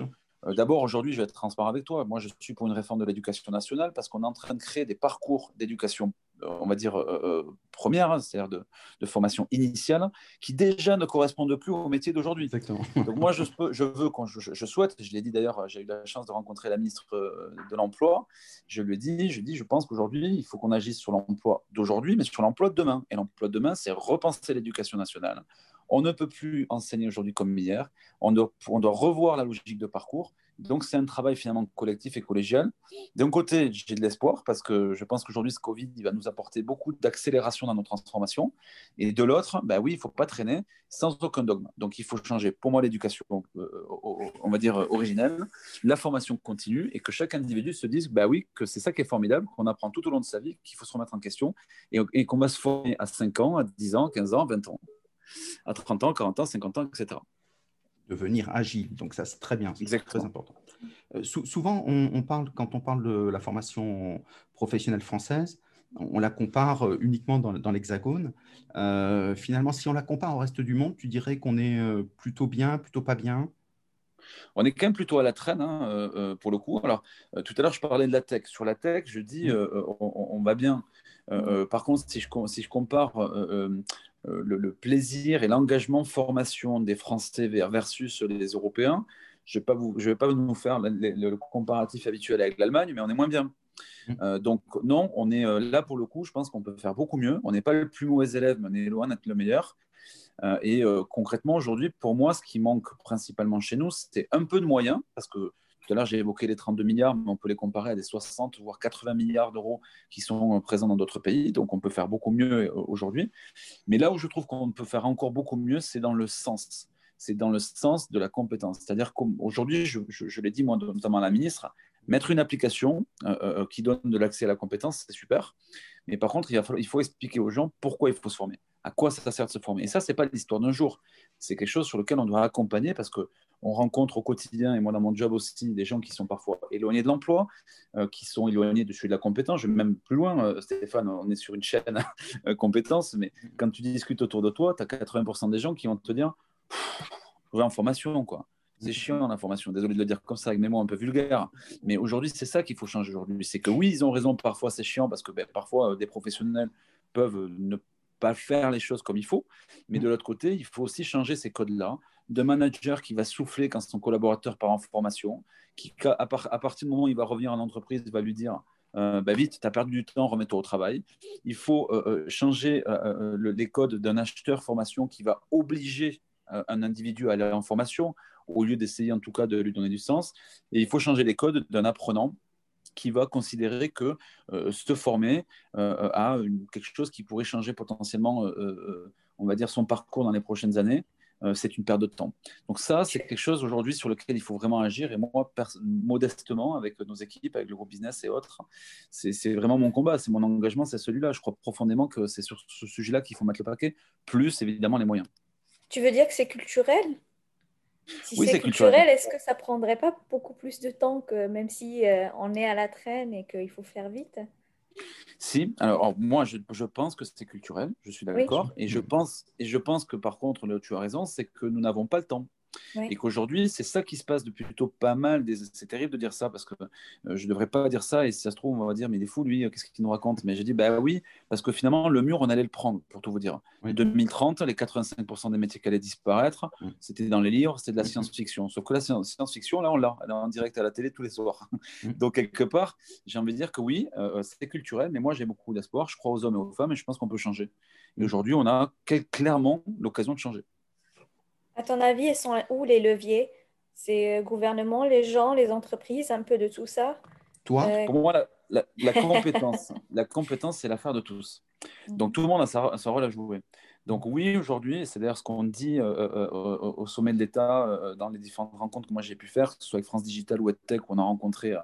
d'abord, aujourd'hui, je vais être transparent avec toi. Moi, je suis pour une réforme de l'éducation nationale parce qu'on est en train de créer des parcours d'éducation, euh, on va dire, euh, première, hein, c'est-à-dire de, formation initiale, qui déjà ne correspondent plus au métier d'aujourd'hui. Donc, moi, je, je veux, quand je, souhaite, je l'ai dit d'ailleurs, j'ai eu la chance de rencontrer la ministre de l'Emploi, je lui ai dit, je, dis, je pense qu'aujourd'hui, il faut qu'on agisse sur l'emploi d'aujourd'hui, mais sur l'emploi de demain. Et l'emploi de demain, c'est repenser l'éducation nationale on ne peut plus enseigner aujourd'hui comme hier. On doit, revoir la logique de parcours. Donc, c'est un travail finalement collectif et collégial. D'un côté, j'ai de l'espoir parce que je pense qu'aujourd'hui, ce Covid va nous apporter beaucoup d'accélération dans nos transformations. Et de l'autre, ben oui, il ne faut pas traîner sans aucun dogme. Donc, il faut changer, pour moi, l'éducation, euh, on va dire, originelle, la formation continue et que chaque individu se dise, ben oui, que c'est ça qui est formidable, qu'on apprend tout au long de sa vie, qu'il faut se remettre en question et, et qu'on va se former à 5 ans, à 10 ans, 15 ans, 20 ans à 30 ans, 40 ans, 50 ans, etc. Devenir agile, donc ça c'est très bien, c'est très important. Euh, souvent, on, parle, quand on parle de la formation professionnelle française, on la compare euh, uniquement dans, l'hexagone. Euh, finalement, si on la compare au reste du monde, tu dirais qu'on est plutôt bien, plutôt pas bien? On est quand même plutôt à la traîne hein, pour le coup. Alors, tout à l'heure, je parlais de la tech. Sur la tech, je dis, on, va bien. par contre, si je, si je compare euh, le, plaisir et l'engagement formation des Français versus les Européens, je ne vais, pas vous, vais pas nous faire le, comparatif habituel avec l'Allemagne, mais on est moins bien. Mmh. Euh, donc non, on est euh, là pour le coup, je pense qu'on peut faire beaucoup mieux. On n'est pas le plus mauvais élève, mais on est loin d'être le meilleur. et concrètement, aujourd'hui, pour moi, ce qui manque principalement chez nous, c'est un peu de moyens, parce que tout à l'heure, j'ai évoqué les 32 milliards, mais on peut les comparer à des 60 voire 80 milliards d'euros qui sont euh, présents dans d'autres pays. Donc, on peut faire beaucoup mieux euh, aujourd'hui. Mais là où je trouve qu'on peut faire encore beaucoup mieux, c'est dans le sens. C'est dans le sens de la compétence. C'est-à-dire qu'aujourd'hui, je, l'ai dit moi, notamment à la ministre, mettre une application euh, qui donne de l'accès à la compétence, c'est super. Mais par contre, il, il faut expliquer aux gens pourquoi il faut se former, à quoi ça sert de se former. Et ça, ce n'est pas l'histoire d'un jour. C'est quelque chose sur lequel on doit accompagner parce que on rencontre au quotidien, et moi dans mon job aussi, des gens qui sont parfois éloignés de l'emploi, euh, qui sont éloignés de celui de la compétence. Je vais même plus loin, euh, Stéphane, on est sur une chaîne [laughs] euh, compétence, mais quand tu discutes autour de toi, tu as 80% des gens qui vont te dire je vais en formation, quoi. C'est chiant l'information. Désolé de le dire comme ça, avec mes mots un peu vulgaires. Mais aujourd'hui, c'est ça qu'il faut changer aujourd'hui. C'est que oui, ils ont raison, parfois c'est chiant parce que ben, parfois des professionnels peuvent ne pas faire les choses comme il faut. Mais de l'autre côté, il faut aussi changer ces codes-là de manager qui va souffler quand son collaborateur part en formation, qui, à, partir du moment où il va revenir en entreprise, va lui dire euh, bah vite, tu as perdu du temps, remets-toi au travail. Il faut euh, euh, changer les codes d'un acheteur formation qui va obliger un individu à aller en formation, au lieu d'essayer en tout cas de lui donner du sens. Et il faut changer les codes d'un apprenant qui va considérer que se former a quelque chose qui pourrait changer potentiellement, on va dire, son parcours dans les prochaines années euh, c'est une perte de temps. Donc ça, c'est quelque chose aujourd'hui sur lequel il faut vraiment agir. Et moi, modestement, avec nos équipes, avec le groupe business et autres, c'est vraiment mon combat, c'est mon engagement, c'est celui-là. Je crois profondément que c'est sur ce sujet-là qu'il faut mettre le paquet, plus évidemment les moyens. Tu veux dire que c'est culturel? Si c'est culturel, est-ce que ça prendrait pas beaucoup plus de temps que même si euh, on est à la traîne et qu'il faut faire vite? Si, alors, moi je, je, pense que c'est culturel, je suis d'accord, et, je pense, et je pense que par contre, tu as raison, c'est que nous n'avons pas le temps. Et qu'aujourd'hui, c'est ça qui se passe depuis plutôt pas mal. C'est terrible de dire ça parce que euh, je ne devrais pas dire ça. Et si ça se trouve, on va dire, mais il est fou, lui, qu'est-ce qu'il nous raconte? Mais j'ai dit, bah oui, parce que finalement, le mur, on allait le prendre, pour tout vous dire. En 2030, les 85% des métiers qui allaient disparaître, c'était dans les livres, c'était de la science-fiction. Sauf que la science-fiction, là, on l'a. Elle est en direct à la télé tous les soirs. [laughs] Donc, quelque part, j'ai envie de dire que oui, euh, euh, c'est culturel, mais moi, j'ai beaucoup d'espoir. Je crois aux hommes et aux femmes et je pense qu'on peut changer. Et aujourd'hui, on a clairement l'occasion de changer. À ton avis, ils sont où les leviers? C'est le gouvernement, les gens, les entreprises, un peu de tout ça? Toi euh, Pour moi, la, [laughs] compétence, la compétence, c'est l'affaire de tous. Mm. Donc tout le monde a sa, rôle à jouer. Donc oui, aujourd'hui, c'est d'ailleurs ce qu'on dit euh, euh, au sommet de l'État dans les différentes rencontres que moi j'ai pu faire, que ce soit avec France Digital ou EdTech, où on a rencontré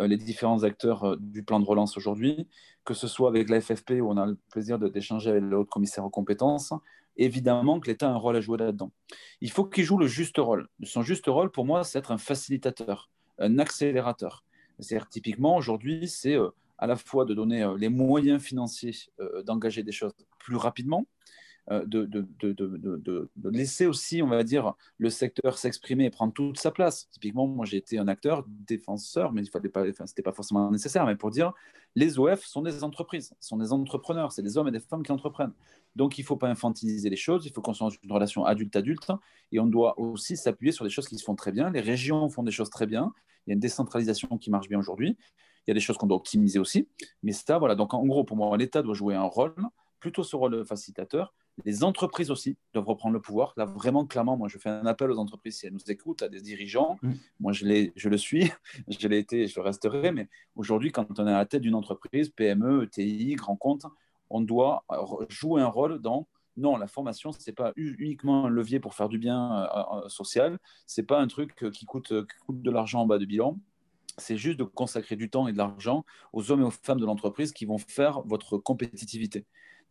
les différents acteurs du plan de relance aujourd'hui, que ce soit avec la FFP, où on a le plaisir d'échanger avec le haut commissaire aux compétences, évidemment que l'État a un rôle à jouer là-dedans. Il faut qu'il joue le juste rôle. Son juste rôle, pour moi, c'est être un facilitateur, un accélérateur. C'est-à-dire, typiquement, aujourd'hui, c'est euh, à la fois de donner euh, les moyens financiers euh, d'engager des choses plus rapidement, de, laisser aussi, on va dire, le secteur s'exprimer et prendre toute sa place. Typiquement, moi, j'ai été un acteur défenseur, mais il fallait pas, pas forcément nécessaire, mais pour dire, les OF sont des entreprises, sont des entrepreneurs, c'est des hommes et des femmes qui entreprennent. Donc, il ne faut pas infantiliser les choses, il faut qu'on soit dans une relation adulte-adulte, et on doit aussi s'appuyer sur des choses qui se font très bien. Les régions font des choses très bien. Il y a une décentralisation qui marche bien aujourd'hui. Il y a des choses qu'on doit optimiser aussi. Mais ça, voilà. Donc, en gros, pour moi, l'État doit jouer un rôle, plutôt ce rôle de facilitateur, les entreprises aussi doivent reprendre le pouvoir. Là, vraiment, clairement, moi, je fais un appel aux entreprises si elles nous écoutent, à des dirigeants. Mm. Moi, je, je le suis, [laughs] je l'ai été, je le resterai. Mais aujourd'hui, quand on est à la tête d'une entreprise, PME, ETI, grand compte, on doit jouer un rôle dans non, la formation, ce n'est pas uniquement un levier pour faire du bien euh, euh, social, ce n'est pas un truc qui coûte, coûte de l'argent en bas de bilan, c'est juste de consacrer du temps et de l'argent aux hommes et aux femmes de l'entreprise qui vont faire votre compétitivité.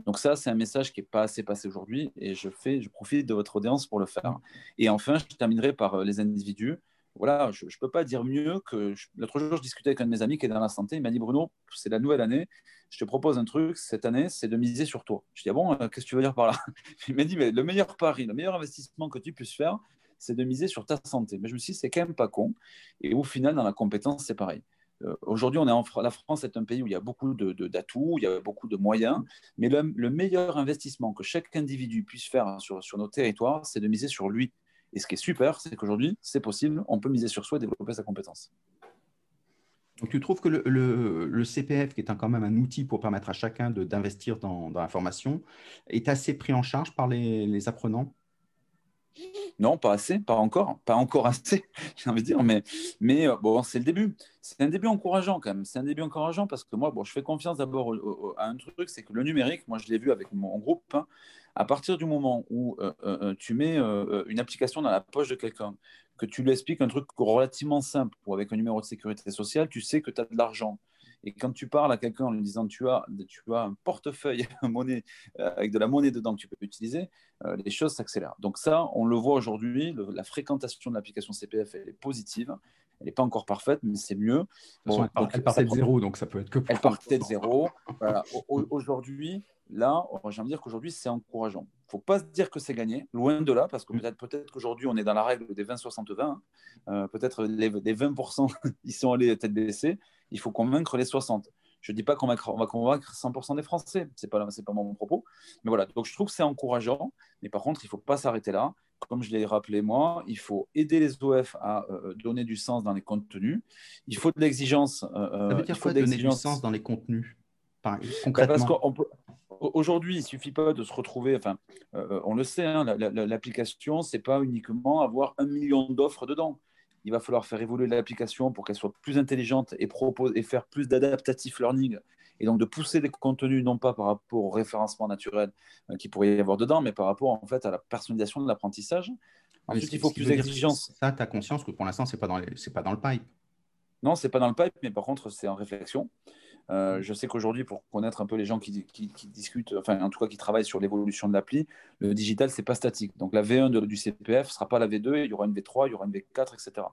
Donc ça, c'est un message qui n'est pas assez passé aujourd'hui et je, fais, je profite de votre audience pour le faire. Et enfin, je terminerai par euh, les individus. Voilà, je ne peux pas dire mieux que... L'autre jour, je discutais avec un de mes amis qui est dans la santé. Il m'a dit, Bruno, c'est la nouvelle année. Je te propose un truc cette année, c'est de miser sur toi. Je dis, ah bon, euh, qu'est-ce que tu veux dire par là? [laughs] Il m'a dit, mais le meilleur pari, le meilleur investissement que tu puisses faire, c'est de miser sur ta santé. Mais je me suis dit, c'est quand même pas con. Et au final, dans la compétence, c'est pareil. Euh, aujourd'hui, on est en la France est un pays où il y a beaucoup d'atouts, de, il y a beaucoup de moyens, mais le, meilleur investissement que chaque individu puisse faire sur, sur nos territoires, c'est de miser sur lui. Et ce qui est super, c'est qu'aujourd'hui, c'est possible, on peut miser sur soi et développer sa compétence. Tu trouves que le, CPF, qui est quand même un outil pour permettre à chacun d'investir dans, dans, la formation, est assez pris en charge par les apprenants? Non, pas assez, pas encore, pas encore assez, [laughs] j'ai envie de dire, mais, mais euh, bon, c'est le début. C'est un début encourageant quand même. C'est un début encourageant parce que moi, bon, je fais confiance d'abord à un truc, c'est que le numérique, moi je l'ai vu avec mon groupe, hein, à partir du moment où euh, euh, tu mets une application dans la poche de quelqu'un, que tu lui expliques un truc relativement simple, ou avec un numéro de sécurité sociale, tu sais que tu as de l'argent. Et quand tu parles à quelqu'un en lui disant tu as, tu as un portefeuille [laughs] monnaie, euh, avec de la monnaie dedans que tu peux utiliser, euh, les choses s'accélèrent. Donc ça, on le voit aujourd'hui, la fréquentation de l'application CPF, elle est positive. Elle n'est pas encore parfaite, mais c'est mieux. Bon, elle, partait de zéro, donc ça peut être que Elle partait de zéro. Voilà. Aujourd'hui, là, j'ai envie de dire qu'aujourd'hui, c'est encourageant. Il ne faut pas se dire que c'est gagné, loin de là, parce que peut-être peut qu'aujourd'hui, on est dans la règle des 20-60-20. Hein. Euh, peut-être les, les 20%, [laughs] ils sont allés tête baissée il faut convaincre les 60. Je ne dis pas qu'on va convaincre 100% des Français, ce n'est pas, pas mon propos. Mais voilà, donc je trouve que c'est encourageant, mais par contre, il ne faut pas s'arrêter là. Comme je l'ai rappelé moi, il faut aider les OF à euh, donner du sens dans les contenus. Il faut de l'exigence. Euh, Ça veut dire quoi donner du sens dans les contenus? Bah, concrètement Aujourd'hui, il ne suffit pas de se retrouver, enfin, euh, on le sait, hein, l'application, ce n'est pas uniquement avoir un million d'offres dedans il va falloir faire évoluer l'application pour qu'elle soit plus intelligente et, propose, et faire plus d'adaptative learning et donc de pousser des contenus non pas par rapport au référencement naturel euh, qui pourrait y avoir dedans, mais par rapport en fait à la personnalisation de l'apprentissage. Ensuite, il faut plus d'exigence. Ça, tu as conscience que pour l'instant, ce n'est pas, dans pas dans le pipe. Non, ce n'est pas dans le pipe, mais par contre, c'est en réflexion. Euh, je sais qu'aujourd'hui, pour connaître un peu les gens qui, discutent, enfin en tout cas qui travaillent sur l'évolution de l'appli, le digital, c'est pas statique. Donc la V1 du CPF ne sera pas la V2, il y aura une V3, il y aura une V4, etc.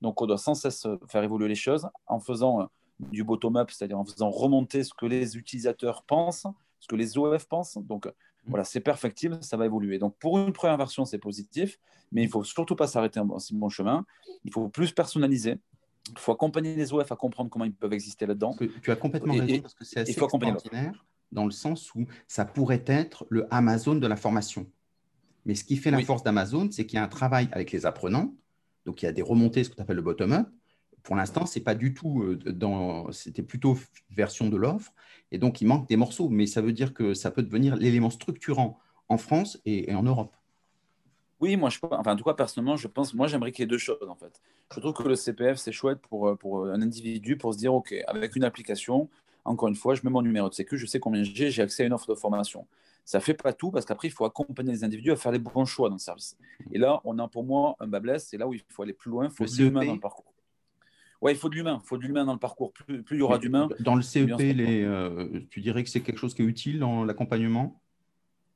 Donc on doit sans cesse faire évoluer les choses en faisant euh, du bottom-up, c'est-à-dire en faisant remonter ce que les utilisateurs pensent, ce que les OF pensent. Donc mmh. voilà, c'est perfectible, ça va évoluer. Donc pour une première version, c'est positif, mais il ne faut surtout pas s'arrêter en si bon chemin. Il faut plus personnaliser. Il faut accompagner les OF à comprendre comment ils peuvent exister là-dedans. Tu as complètement raison parce que c'est assez extraordinaire dans le sens où ça pourrait être le Amazon de la formation. Mais ce qui fait la force d'Amazon, c'est qu'il y a un travail avec les apprenants. Donc il y a des remontées, ce que tu appelles le bottom-up. Pour l'instant, c'est pas du tout euh, dans. C'était plutôt version de l'offre. Et donc il manque des morceaux. Mais ça veut dire que ça peut devenir l'élément structurant en France et en Europe. Oui, moi, je, enfin, en tout cas, personnellement, je pense, moi, j'aimerais qu'il y ait deux choses, en fait. Je trouve que le CPF, c'est chouette pour, euh, pour un individu pour se dire, OK, avec une application, encore une fois, je mets mon numéro de sécu, je sais combien j'ai, j'ai accès à une offre de formation. Ça ne fait pas tout parce qu'après, il faut accompagner les individus à faire les bons choix dans le service. Et là, on a pour moi un bas blesse, c'est là où il faut aller plus loin, il faut de l'humain dans le parcours. Oui, il faut de l'humain, il faut de l'humain dans le parcours. Plus, plus il y aura d'humain. Dans le CEP, les, euh, tu dirais que c'est quelque chose qui est utile dans l'accompagnement?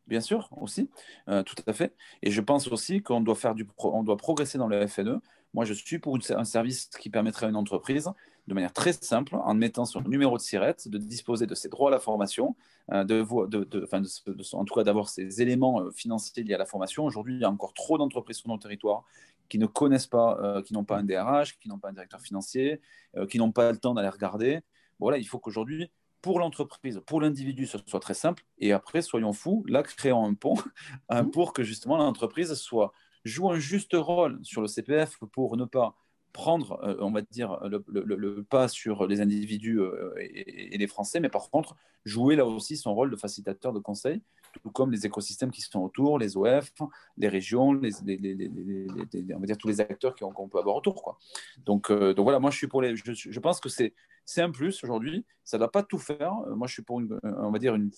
Bien sûr, aussi, euh, tout à fait. Et je pense aussi qu'on doit, faire du on doit progresser dans le FNE. Moi, je suis pour un service qui permettrait à une entreprise, de manière très simple, en mettant son numéro de SIRET, de disposer de ses droits à la formation, euh, de, de, en tout cas d'avoir ces éléments euh, financiers liés à la formation. Aujourd'hui, il y a encore trop d'entreprises sur nos territoires qui ne connaissent pas, qui n'ont pas un DRH, qui n'ont pas un directeur financier, qui n'ont pas le temps d'aller regarder. Voilà, il faut qu'aujourd'hui, pour l'entreprise, pour l'individu, ce soit très simple. Et après, soyons fous, là, créons un pont [laughs] hein, mmh. pour que justement l'entreprise soit joue un juste rôle sur le CPF pour ne pas prendre, euh, on va dire, le, pas sur les individus euh, et, les Français, mais par contre, jouer là aussi son rôle de facilitateur de conseil, tout comme les écosystèmes qui sont autour, les OF, les régions, on va dire tous les acteurs qu'on peut avoir autour. Quoi. Donc, euh, donc voilà, moi je suis pour les. Je, pense que c'est un plus aujourd'hui. Ça ne doit pas tout faire. Moi, je suis pour une, on va dire une,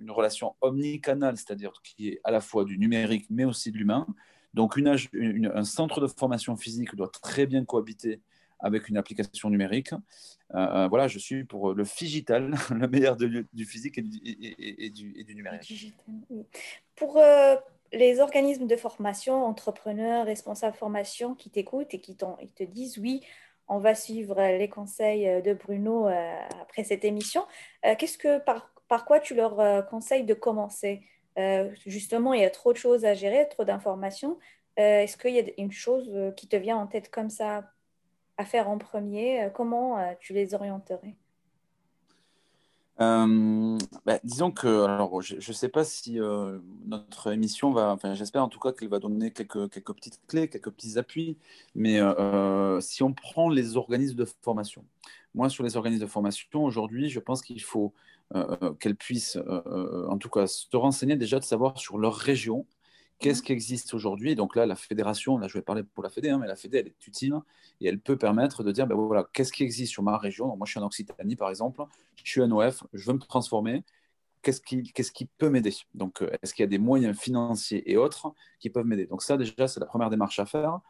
une relation omnicanale, c'est-à-dire qui est à la fois du numérique, mais aussi de l'humain. Donc, un centre de formation physique doit très bien cohabiter avec une application numérique. Euh, euh, voilà, je suis pour le digital, [laughs] le meilleur du physique et du, numérique. Pour euh, les organismes de formation, entrepreneurs, responsables formation qui t'écoutent et qui te disent oui, on va suivre les conseils de Bruno après cette émission, qu'est-ce que par, par quoi tu leur conseilles de commencer? Euh, justement, il y a trop de choses à gérer, trop d'informations. Euh, est-ce qu'il y a une chose euh, qui te vient en tête comme ça? À faire en premier Comment tu les orienterais? Bah, disons que, alors, je ne sais pas si notre émission va, enfin, j'espère en tout cas qu'elle va donner quelques, quelques petites clés, quelques petits appuis, mais si on prend les organismes de formation, moi sur les organismes de formation, aujourd'hui, je pense qu'il faut euh, euh, qu'elles puissent, euh, en tout cas, se renseigner déjà de savoir sur leur région, qu'est-ce mhm. qui existe aujourd'hui? Donc là, la fédération, là je vais parler pour la fédé, hein, mais la fédé, elle est utile et elle peut permettre de dire, ben voilà, qu'est-ce qui existe sur ma région? moi, je suis en Occitanie, par exemple, je suis un OF, je veux me transformer. Qu'est-ce qui, qu'est-ce qui peut m'aider? Donc, est-ce qu'il y a des moyens financiers et autres qui peuvent m'aider? Donc ça, déjà, c'est la première démarche à faire.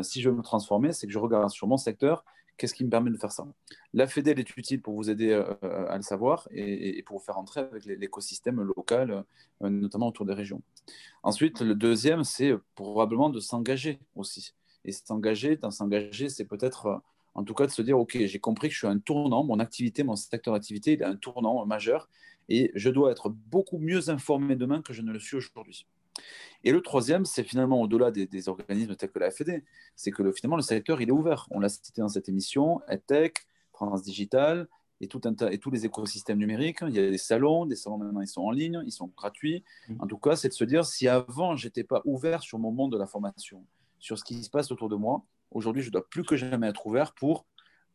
si je veux me transformer, c'est que je regarde sur mon secteur Qu'est-ce qui me permet de faire ça? La FEDEL est utile pour vous aider euh, à le savoir et, pour vous faire entrer avec l'écosystème local, euh, notamment autour des régions. Ensuite, le deuxième, c'est probablement de s'engager aussi. Et s'engager, s'engager, c'est peut-être, euh, en tout cas, de se dire, OK, j'ai compris que je suis un tournant, mon activité, mon secteur d'activité, il a un tournant majeur et je dois être beaucoup mieux informé demain que je ne le suis aujourd'hui. Et le troisième, c'est finalement au-delà des, organismes tels que la FED, c'est que le, finalement le secteur il est ouvert. On l'a cité dans cette émission, EdTech, France Digital et, tout un et tous les écosystèmes numériques. Il y a des salons, des salons maintenant ils sont en ligne, ils sont gratuits. Mmh. En tout cas, c'est de se dire si avant j'étais pas ouvert sur mon monde de la formation, sur ce qui se passe autour de moi, aujourd'hui je dois plus que jamais être ouvert pour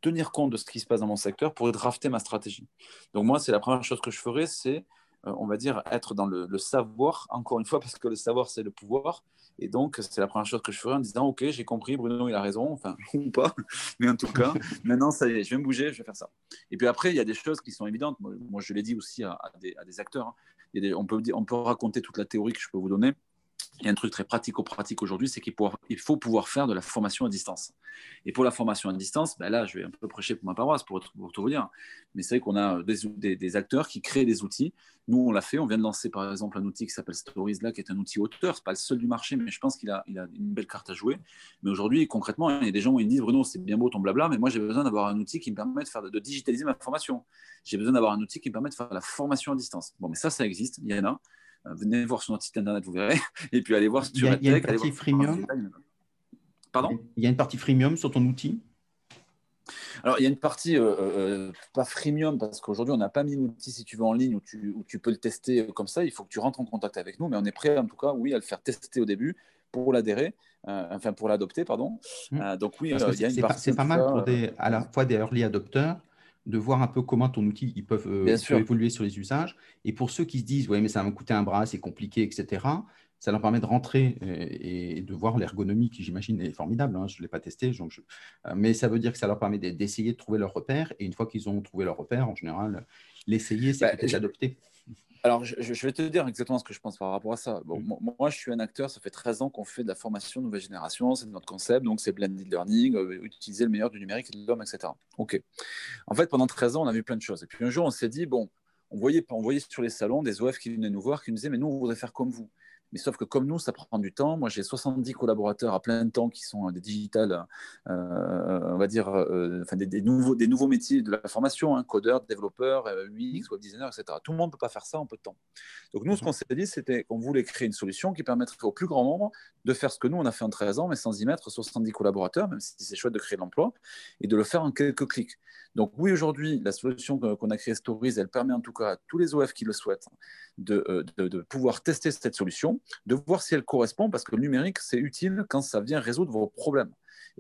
tenir compte de ce qui se passe dans mon secteur pour drafter ma stratégie. Donc moi, c'est la première chose que je ferais, c'est on va dire, être dans le, savoir, encore une fois, parce que le savoir, c'est le pouvoir. Et donc, c'est la première chose que je ferai en disant, OK, j'ai compris, Bruno, il a raison, enfin, [laughs] ou pas, mais en tout cas, [laughs] maintenant, ça y est, je vais me bouger, je vais faire ça. Et puis après, il y a des choses qui sont évidentes. Moi, je l'ai dit aussi à, des, acteurs. Hein. on, peut, on peut raconter toute la théorie que je peux vous donner, il y a un truc très pratico-pratique aujourd'hui, c'est qu'il faut pouvoir faire de la formation à distance. Et pour la formation à distance, ben là, je vais un peu prêcher pour ma paroisse, pour, tout vous dire. Mais c'est vrai qu'on a des, acteurs qui créent des outils. Nous, on l'a fait. On vient de lancer, par exemple, un outil qui s'appelle Stories, qui est un outil auteur. Ce n'est pas le seul du marché, mais je pense qu'il a, a une belle carte à jouer. Mais aujourd'hui, concrètement, il y a des gens ils me disent Bruno, c'est bien beau ton blabla, mais moi, j'ai besoin d'avoir un outil qui me permet de, faire, de digitaliser ma formation. J'ai besoin d'avoir un outil qui me permet de faire la formation à distance. Bon, mais ça, ça existe. Il y en a. Euh, venez voir sur notre site internet, vous verrez. [laughs] Et puis allez voir sur Il y a, il y a une partie freemium. Pardon? Il y a une partie freemium sur ton outil? Alors, il y a une partie euh, euh, pas freemium parce qu'aujourd'hui, on n'a pas mis l'outil, si tu veux, en ligne où tu, où tu, peux le tester comme ça. Il faut que tu rentres en contact avec nous, mais on est prêt, en tout cas, oui, à le faire tester au début pour l'adhérer, enfin pour l'adopter, pardon. Mmh. donc, oui, il y a une partie. C'est pas mal pour des, à la fois des early adopters de voir un peu comment ton outil ils peuvent, euh, évoluer sur les usages. Et pour ceux qui se disent, oui, mais ça va me coûter un bras, c'est compliqué, etc., ça leur permet de rentrer et, de voir l'ergonomie qui, j'imagine, est formidable. Hein, je ne l'ai pas testé, donc euh, mais ça veut dire que ça leur permet d'essayer de trouver leur repère. Et une fois qu'ils ont trouvé leur repère, en général, l'essayer, c'est bah, peut-être l'adopter. Alors, je, vais te dire exactement ce que je pense par rapport à ça. Bon, mm. Moi, je suis un acteur, ça fait 13 ans qu'on fait de la formation nouvelle génération, c'est notre concept, donc c'est blended learning, euh, utiliser le meilleur du numérique et de l'homme, etc. OK. En fait, pendant 13 ans, on a vu plein de choses. Et puis un jour, on s'est dit, bon, on voyait, on voyait sur les salons des OF qui venaient nous voir, qui nous disaient, mais nous, on voudrait faire comme vous. Mais sauf que comme nous, ça prend du temps. Moi, j'ai 70 collaborateurs à plein temps qui sont des digitales, euh, on va dire, euh, enfin, des, nouveaux, des nouveaux métiers de la formation, hein, codeurs, développeurs, UX, web designer, etc. Tout le monde ne peut pas faire ça en peu de temps. Donc nous, ce qu'on s'est dit, c'était qu'on voulait créer une solution qui permettrait au plus grand nombre de faire ce que nous, on a fait en 13 ans, mais sans y mettre 70 collaborateurs, même si c'est chouette de créer de l'emploi, et de le faire en quelques clics. Donc oui, aujourd'hui, la solution qu'on a créée Stories, elle permet en tout cas à tous les OF qui le souhaitent euh, de, de, pouvoir tester cette solution, de voir si elle correspond, parce que le numérique, c'est utile quand ça vient résoudre vos problèmes.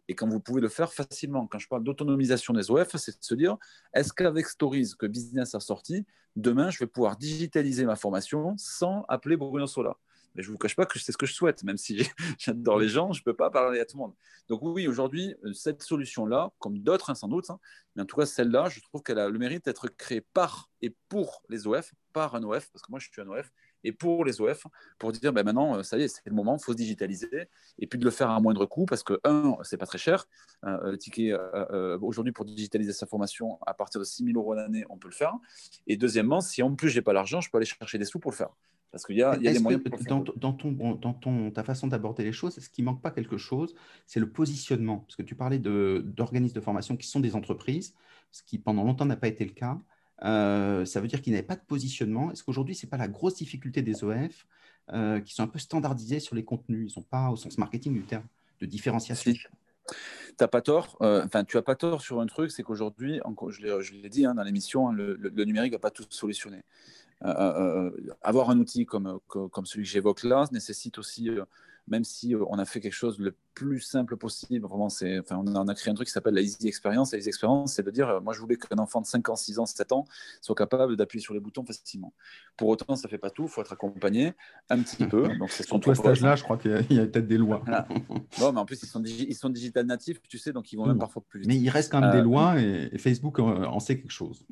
Et quand vous pouvez le faire facilement. Quand je parle d'autonomisation des OF, c'est de se dire, est-ce qu'avec Stories que Business a sorti, demain, je vais pouvoir digitaliser ma formation sans appeler Bruno Sola? Mais je ne vous cache pas que c'est ce que je souhaite, même si [laughs] j'adore les gens, je ne peux pas parler à tout le monde. Donc oui, aujourd'hui, euh, cette solution-là, comme d'autres hein, sans doute, hein, mais en tout cas celle-là, je trouve qu'elle a le mérite d'être créée par et pour les OF, par un OF, parce que moi je suis un OF, et pour les OF, pour dire ben maintenant, euh, ça y est, c'est le moment, il faut se digitaliser, et puis de le faire à moindre coût, parce que, un, c'est pas très cher. Euh, le ticket, aujourd'hui, pour digitaliser sa formation, à partir de 6 000 euros l'année, on peut le faire. Et deuxièmement, si en plus, j'ai pas l'argent, je peux aller chercher des sous pour le faire. Parce qu'il y a, des moyens. dans, dans, ton, dans ton, ta façon d'aborder les choses, ce qui manque pas quelque chose, c'est le positionnement. Parce que tu parlais d'organismes de, formation qui sont des entreprises, ce qui pendant longtemps n'a pas été le cas. Euh, ça veut dire qu'ils n'avaient pas de positionnement. Est-ce qu'aujourd'hui, ce n'est pas la grosse difficulté des OF euh, qui sont un peu standardisés sur les contenus? Ils n'ont pas, au sens marketing du terme, de différenciation. Tu n'as pas tort. Euh, enfin, tu as pas tort sur un truc, c'est qu'aujourd'hui, je l'ai dit hein, dans l'émission, hein, le, numérique va pas tout solutionner. Avoir un outil comme, comme celui que j'évoque là nécessite aussi, même si on a fait quelque chose le plus simple possible, vraiment, c'est, enfin, on, a, créé un truc qui s'appelle la Easy Experience. La Easy Experience, c'est de dire, moi, je voulais qu'un enfant de 5 ans, 6 ans, 7 ans soit capable d'appuyer sur les boutons facilement. Pour autant, ça ne fait pas tout, il faut être accompagné un petit peu. [laughs] Donc, c'est Surtout à cet âge-là, je crois qu'il y a, peut-être des lois. Bon, mais en plus, ils sont, ils sont digital natifs, tu sais, donc ils vont même parfois plus vite. Mais il reste quand même des lois et, et Facebook en sait quelque chose.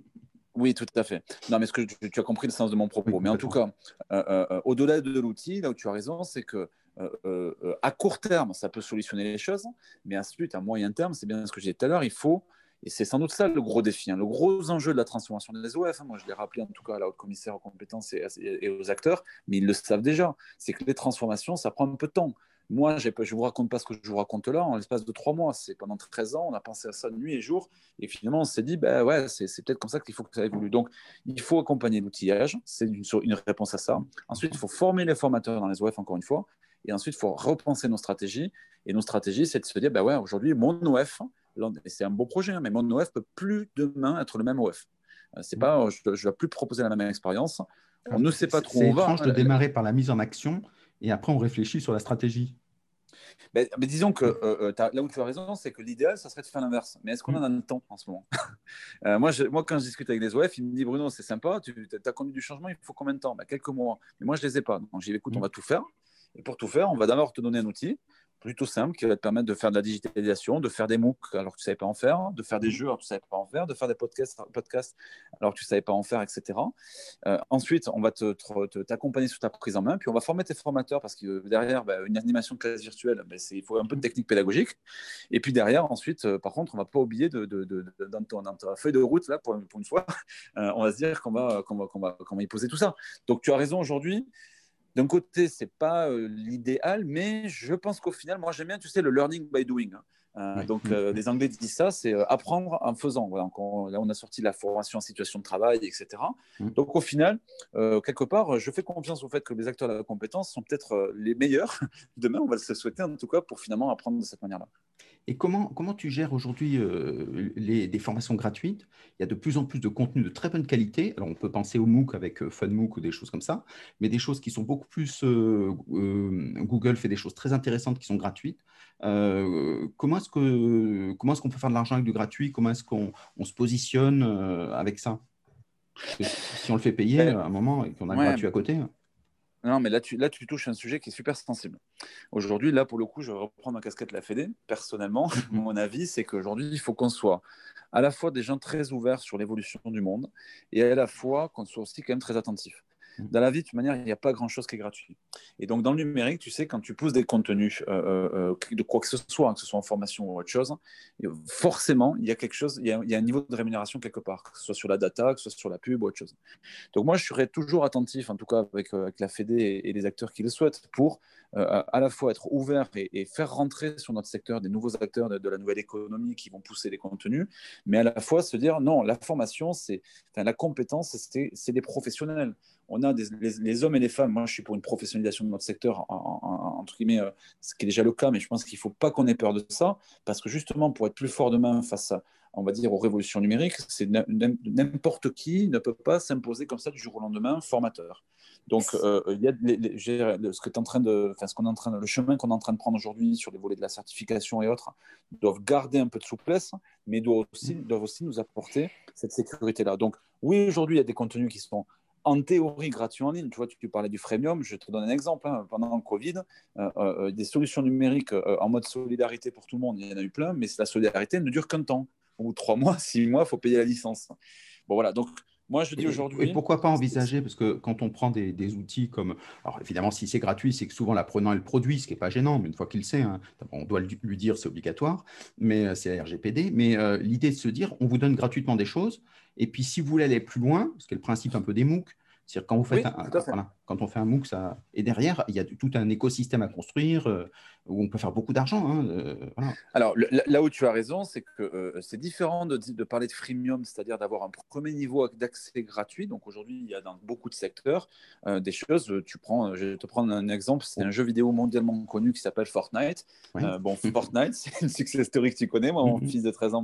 Oui, tout à fait. Non, mais ce que tu, as compris le sens de mon propos. mais en tout cas, euh, euh, euh, au-delà de l'outil, là où tu as raison, c'est que à court terme, ça peut solutionner les choses, mais ensuite, à moyen terme, c'est bien ce que j'ai dit tout à l'heure, il faut, et c'est sans doute ça le gros défi, hein, le gros enjeu de la transformation des OF, hein, moi je l'ai rappelé en tout cas à la haute commissaire aux compétences et aux acteurs, mais ils le savent déjà, c'est que les transformations, ça prend un peu de temps. Moi, je ne vous raconte pas ce que je vous raconte là en l'espace de trois mois. C'est pendant 13 ans, on a pensé à ça nuit et jour. Et finalement, on s'est dit, ben ouais, c'est peut-être comme ça qu'il faut que ça évolue. Donc, il faut accompagner l'outillage. C'est une, une, réponse à ça. Ensuite, il faut former les formateurs dans les OF, encore une fois. Et ensuite, il faut repenser nos stratégies. Et nos stratégies, c'est de se dire, ben ouais, aujourd'hui, mon OF, c'est un beau projet, hein, mais mon OF peut plus demain être le même OF. Euh, c'est pas, je ne vais plus proposer la même expérience. On ne sait pas trop où on va. C'est étrange de démarrer par la mise en action et après on réfléchit sur la stratégie. mais, disons que euh, euh, là où tu as raison, c'est que l'idéal, ça serait de faire l'inverse. Mais est-ce qu'on en a le temps en ce moment? [laughs] Moi, moi, quand je discute avec les OF, ils me disent Bruno, c'est sympa, tu as connu du changement, il faut combien de temps? Bah, Quelques mois. Mais moi, je ne les ai pas. Donc, j'ai dit écoute, on va tout faire. Et pour tout faire, on va d'abord te donner un outil plutôt simple qui va te permettre de faire de la digitalisation, de faire des MOOC alors que tu ne savais pas en faire, de faire des mhm. jeux alors que tu ne savais pas en faire, de faire des podcasts, podcasts alors que tu ne savais pas en faire, etc. Euh, ensuite, on va t'accompagner te, sur ta prise en main, puis on va former tes formateurs parce que derrière, bah, une animation de classe virtuelle, bah, il faut un peu de technique pédagogique. Et puis derrière, ensuite, euh, par contre, on ne va pas oublier de, dans, ton, ta feuille de route, là, pour, une fois, [laughs] euh, on va se dire qu'on va, qu'on va, qu'on va, qu'on va y poser tout ça. Donc tu as raison aujourd'hui d'un côté, c'est pas euh, l'idéal, mais je pense qu'au final, moi j'aime bien, tu sais, le learning by doing. Hein. Euh, donc, mm. euh, les Anglais disent ça, c'est apprendre en faisant. Voilà, là, on a sorti la formation en situation de travail, etc. Mm. Donc, au final, quelque part, je fais confiance au fait que les acteurs de la compétence sont peut-être les meilleurs. [laughs] Demain, on va se souhaiter, en tout cas, pour finalement apprendre de cette manière-là. Et comment, comment tu gères aujourd'hui euh, des formations gratuites? Il y a de plus en plus de contenus de très bonne qualité. Alors, on peut penser au MOOC avec euh, FunMOOC ou des choses comme ça, mais des choses qui sont beaucoup plus. Euh, Google fait des choses très intéressantes qui sont gratuites. Comment est-ce qu'on est qu'on peut faire de l'argent avec du gratuit? Comment est-ce qu'on se positionne avec ça? Si on le fait payer ben, à un moment et qu'on a le gratuit à côté. Non, mais là tu, là, tu touches un sujet qui est super sensible. Aujourd'hui, là, pour le coup, je vais reprendre ma casquette la Fédé. Personnellement, [laughs] mon avis, c'est qu'aujourd'hui, il faut qu'on soit à la fois des gens très ouverts sur l'évolution du monde et à la fois qu'on soit aussi quand même très attentifs. Mmh. Dans la vie, de toute manière, il n'y a pas grand-chose qui est gratuit. Et donc, dans le numérique, tu sais, quand tu pousses des contenus euh, euh, euh, de quoi que ce soit, hein, que ce soit en formation ou autre chose, forcément, il y a quelque chose, il y a, un niveau de rémunération quelque part, que ce soit sur la data, que ce soit sur la pub ou autre chose. Donc, moi, je serais toujours attentif, en tout cas avec, la Fédé et, les acteurs qui le souhaitent, pour à la fois être ouvert et, faire rentrer sur notre secteur des nouveaux acteurs de, la nouvelle économie qui vont pousser les contenus, mais à la fois se dire non, la formation, c'est, la compétence, c'est des professionnels on a les, hommes et les femmes. Moi, je suis pour une professionnalisation de notre secteur, entre guillemets, euh, ce qui est déjà le cas, mais je pense qu'il ne faut pas qu'on ait peur de ça, parce que justement, pour être plus fort demain face à, on va dire, aux révolutions numériques, c'est n'importe qui ne peut pas s'imposer comme ça du jour au lendemain formateur. Donc, euh, ce que en train de, enfin, ce qu'on en train le chemin qu'on est en train de prendre aujourd'hui sur les volets de la certification et autres, doivent garder un peu de souplesse, mais doivent aussi nous apporter cette sécurité-là. Donc, oui, aujourd'hui, il y a des contenus qui sont en théorie gratuit en ligne. Tu vois, tu, parlais du freemium, je te donne un exemple. Hein. Pendant le Covid, euh, euh, des solutions numériques euh, en mode solidarité pour tout le monde, il y en a eu plein, mais la solidarité ne dure qu'un temps. Ou trois mois, [laughs] six mois, il faut payer la licence. Bon, voilà. Donc, moi, je dis aujourd'hui. Et pourquoi pas envisager Parce que quand on prend des, outils comme. Alors, évidemment, si c'est gratuit, c'est que souvent l'apprenant est le produit, ce qui n'est pas gênant, mais une fois qu'il sait, hein, on doit lui dire c'est obligatoire, mais c'est RGPD. Mais l'idée de se dire on vous donne gratuitement des choses, et puis, si vous voulez aller plus loin, ce qui est le principe un peu des MOOC, c'est-à-dire quand, vous faites un, quand on fait un MOOC, ça... et derrière, il y a tout un écosystème à construire euh, où on peut faire beaucoup d'argent. Hein, euh, Alors, là où tu as raison, c'est que euh, c'est différent de, de, parler de freemium, c'est-à-dire d'avoir un premier niveau d'accès gratuit. Donc aujourd'hui, il y a dans beaucoup de secteurs des choses. Tu prends, je vais te prendre un exemple, c'est un jeu vidéo mondialement connu qui s'appelle Fortnite. bon, Fortnite, [laughs] c'est une success story que tu connais. Moi, mon mhm. fils de 13 ans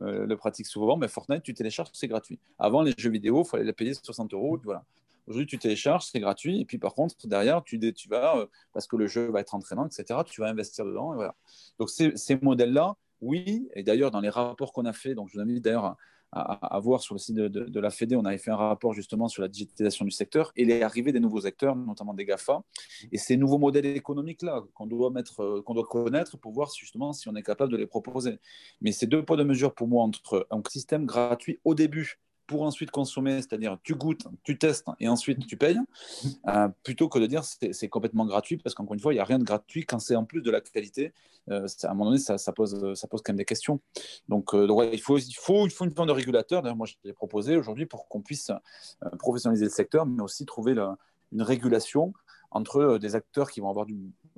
le pratique souvent, mais Fortnite, tu télécharges, c'est gratuit. Avant, les jeux vidéo, il fallait les payer 60 euros. Voilà. Aujourd'hui, tu télécharges, c'est gratuit. Et puis, par contre, derrière, tu, vas, euh, parce que le jeu va être entraînant, etc., tu vas investir dedans. Donc, ces, ces modèles-là, oui. Et d'ailleurs, dans les rapports qu'on a fait, donc je vous invite d'ailleurs à, voir sur le site de, la Fédé, on avait fait un rapport justement sur la digitalisation du secteur et les arrivées des nouveaux acteurs, notamment des GAFA, et ces nouveaux modèles économiques-là qu'on doit, euh, doit connaître pour voir justement si on est capable de les proposer. Mais c'est deux poids de mesure pour moi entre un système gratuit au début pour ensuite consommer, c'est-à-dire tu goûtes, tu testes et ensuite tu payes, euh, plutôt que de dire c'est complètement gratuit, parce qu'encore une fois, il n'y a rien de gratuit quand c'est en plus de la qualité. Euh, à un moment donné, ça, pose, ça pose quand même des questions. Donc, euh, il, faut, il, faut, une forme de régulateur. D'ailleurs, moi, je l'ai proposé aujourd'hui pour qu'on puisse professionnaliser le secteur, mais aussi trouver une régulation entre des acteurs qui vont avoir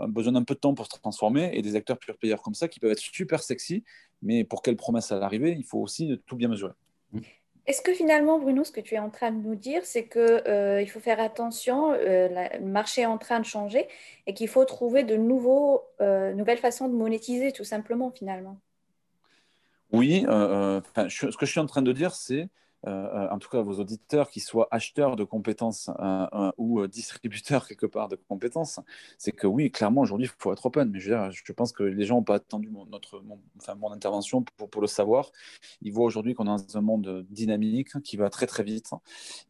besoin d'un peu de temps pour se transformer et des acteurs pure payeurs comme ça qui peuvent être super sexy, mais pour quelle promesse à l'arrivée, il faut aussi tout bien mesurer. Mmh. Est-ce que finalement, Bruno, ce que tu es en train de nous dire, c'est qu'il euh, faut faire attention, euh, le marché est en train de changer et qu'il faut trouver de euh, nouvelles façons de monétiser, tout simplement, finalement? Oui, ce que je suis en train de dire, c'est euh, en tout cas vos auditeurs, qui soient acheteurs de compétences ou distributeurs [laughs] quelque part de compétences, c'est que oui, clairement, aujourd'hui, il faut être open. Mais je, veux dire, je pense que les gens n'ont pas attendu mon, notre, enfin, mon intervention pour, pour, le savoir. Ils voient aujourd'hui qu'on est dans un monde dynamique qui va très très vite.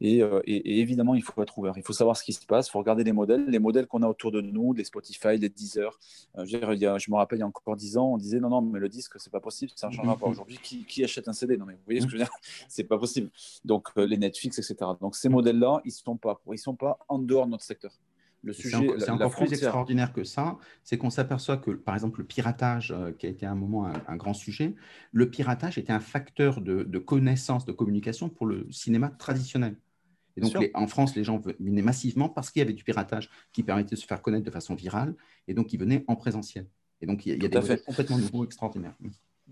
Et, et, évidemment, il faut être ouvert. Il faut savoir ce qui se passe. Il faut regarder les modèles, les modèles qu'on a autour de nous, les Spotify, les Deezer. je, dire, y a, je me rappelle, il y a encore 10 ans, on disait non, non, mais le disque, c'est pas possible, ça ne changera pas. [laughs] Aujourd'hui, qui, qui, achète un CD Non, mais vous voyez ce que je veux dire? [laughs] C'est pas possible. Donc, euh, les Netflix, etc. Donc, ces modèles-là, ils ne sont, pas, ils sont pas en dehors de notre secteur. Le sujet, c'est encore, plus extraordinaire que ça, c'est qu'on s'aperçoit que, par exemple, le piratage, euh, qui a été à un moment un, grand sujet, le piratage était un facteur de, connaissance, de communication pour le cinéma traditionnel. Et donc, en France, les gens venaient massivement parce qu'il y avait du piratage qui permettait de se faire connaître de façon virale, et donc ils venaient en présentiel. Et donc, il y a, des modèles complètement nouveaux, extraordinaires.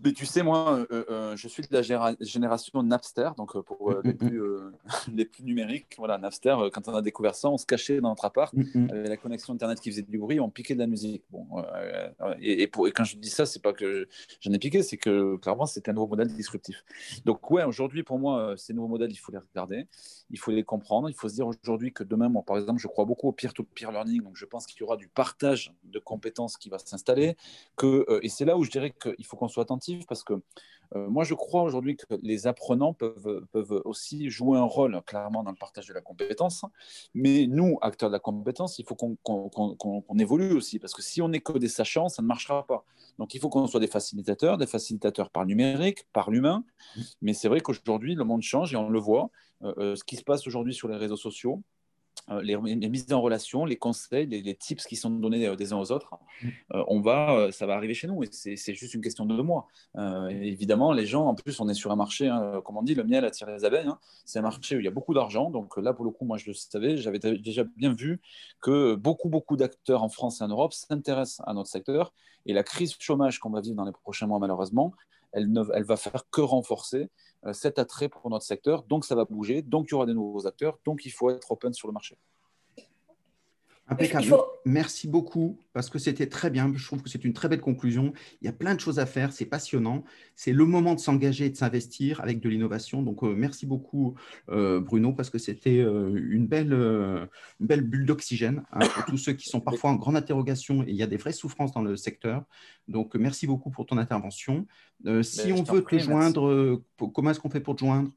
Mais tu sais, moi, euh, euh, euh, je suis de la génération Napster, donc pour mm, les, mm, plus, mm. [laughs] les, plus, numériques. Voilà, Napster, quand on a découvert ça, on se cachait dans notre appart, avec la connexion Internet qui faisait du bruit, on piquait de la musique. Bon, et, pour, et, quand je dis ça, c'est pas que j'en ai piqué, c'est que clairement, c'était un nouveau modèle disruptif. Donc, ouais, aujourd'hui, pour moi, ces nouveaux modèles, il faut les regarder, il faut les comprendre. Il faut se dire aujourd'hui que demain, moi, par exemple, je crois beaucoup au peer-to-peer learning, donc je pense qu'il y aura du partage de compétences qui va s'installer. Que, et c'est là où je dirais qu'il faut qu'on soit attentif parce que euh, moi, je crois aujourd'hui que les apprenants peuvent, peuvent aussi jouer un rôle clairement dans le partage de la compétence. Mais nous, acteurs de la compétence, il faut qu'on évolue aussi parce que si on n'est que des sachants, ça ne marchera pas. Donc, il faut qu'on soit des facilitateurs, des facilitateurs par numérique, par l'humain. Mais c'est vrai qu'aujourd'hui, le monde change et on le voit. Euh, euh, ce qui se passe aujourd'hui sur les réseaux sociaux, euh, les, mises en relation, les conseils, les, tips qui sont donnés euh, des uns aux autres, mm. euh, on va, ça va arriver chez nous et c'est juste une question de mois. évidemment, les gens, en plus, on est sur un marché, hein, comme on dit, le miel attire les abeilles. Hein. c'est un marché où il y a beaucoup d'argent. Donc là, pour le coup, moi, je le savais, j'avais déjà bien vu que beaucoup, beaucoup d'acteurs en France et en Europe s'intéressent à notre secteur. Et la crise chômage qu'on va vivre dans les prochains mois, malheureusement, elle, ne, va faire que renforcer euh, cet attrait pour notre secteur. Donc, ça va bouger. Donc, il y aura des nouveaux acteurs. Donc, il faut être open sur le marché. Impeccable. Merci beaucoup parce que c'était très bien. Je trouve que c'est une très belle conclusion. Il y a plein de choses à faire. C'est passionnant. C'est le moment de s'engager et de s'investir avec de l'innovation. Donc, euh, merci beaucoup, euh, Bruno, parce que c'était une, belle, une belle bulle d'oxygène hein, pour tous ceux qui sont parfois en grande interrogation et il y a des vraies souffrances dans le secteur. Donc, merci beaucoup pour ton intervention. si ben, on veut te joindre, comment est-ce qu'on fait pour te joindre?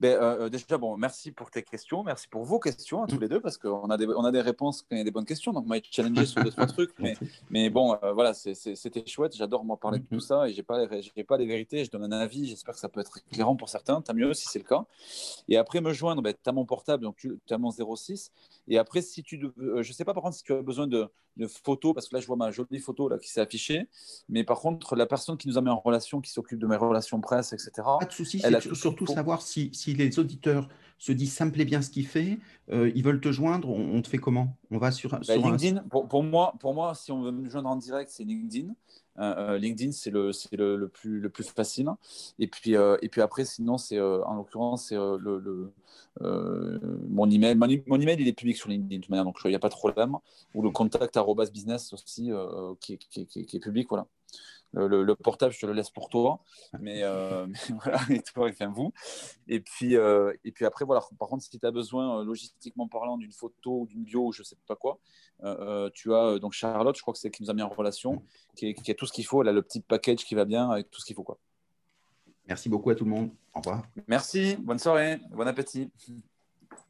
Ben, euh, euh, déjà, bon, merci pour tes questions, merci pour vos questions à tous mm. les deux, parce qu'on a des, on a des réponses quand il y a des bonnes questions. Donc, moi, challenger sur deux, trois [laughs] trucs. Mais, mais bon, euh, voilà, c'était chouette. J'adore moi parler de tout mm-hmm. ça et j'ai pas, pas les vérités. Je donne un avis. J'espère que ça peut être éclairant pour certains. Tant mieux si c'est le cas. Et après, me joindre, ben, tu as mon portable, donc tu as mon 06. Et après, si tu, je sais pas par contre si tu as besoin de, de photos, parce que là, je vois ma jolie photo là, qui s'est affichée. Mais par contre, la personne qui nous a mis en relation, qui s'occupe de mes relations presse, etc. Pas de souci, c'est surtout savoir si, si les auditeurs se disent ça me plaît bien ce qu'il fait, euh, ils veulent te joindre, on, te fait comment? On va sur, bah, LinkedIn. Pour, moi, pour moi, si on veut me joindre en direct, c'est LinkedIn. Euh, euh, LinkedIn, c'est le, le, le, plus, le plus facile. Et puis, et puis après, sinon, c'est en l'occurrence, c'est le, mon email. Mon, email, il est public sur LinkedIn, de toute manière, donc il n'y a pas de problème. Ou le contact business aussi, qui, qui, qui, est public, voilà. Le, portable, je te le laisse pour toi. Mais, euh, [laughs] voilà, [laughs] et toi, enfin, vous. Et puis, euh, et puis après, voilà. Par contre, si tu as besoin, euh, logistiquement parlant, d'une photo ou d'une bio je sais pas quoi, tu as donc Charlotte, je crois que c'est qui nous a mis en relation, qui, qui a tout ce qu'il faut. Elle a le petit package qui va bien avec tout ce qu'il faut. Quoi. Merci beaucoup à tout le monde. Au revoir. Merci. Bonne soirée. Bon appétit.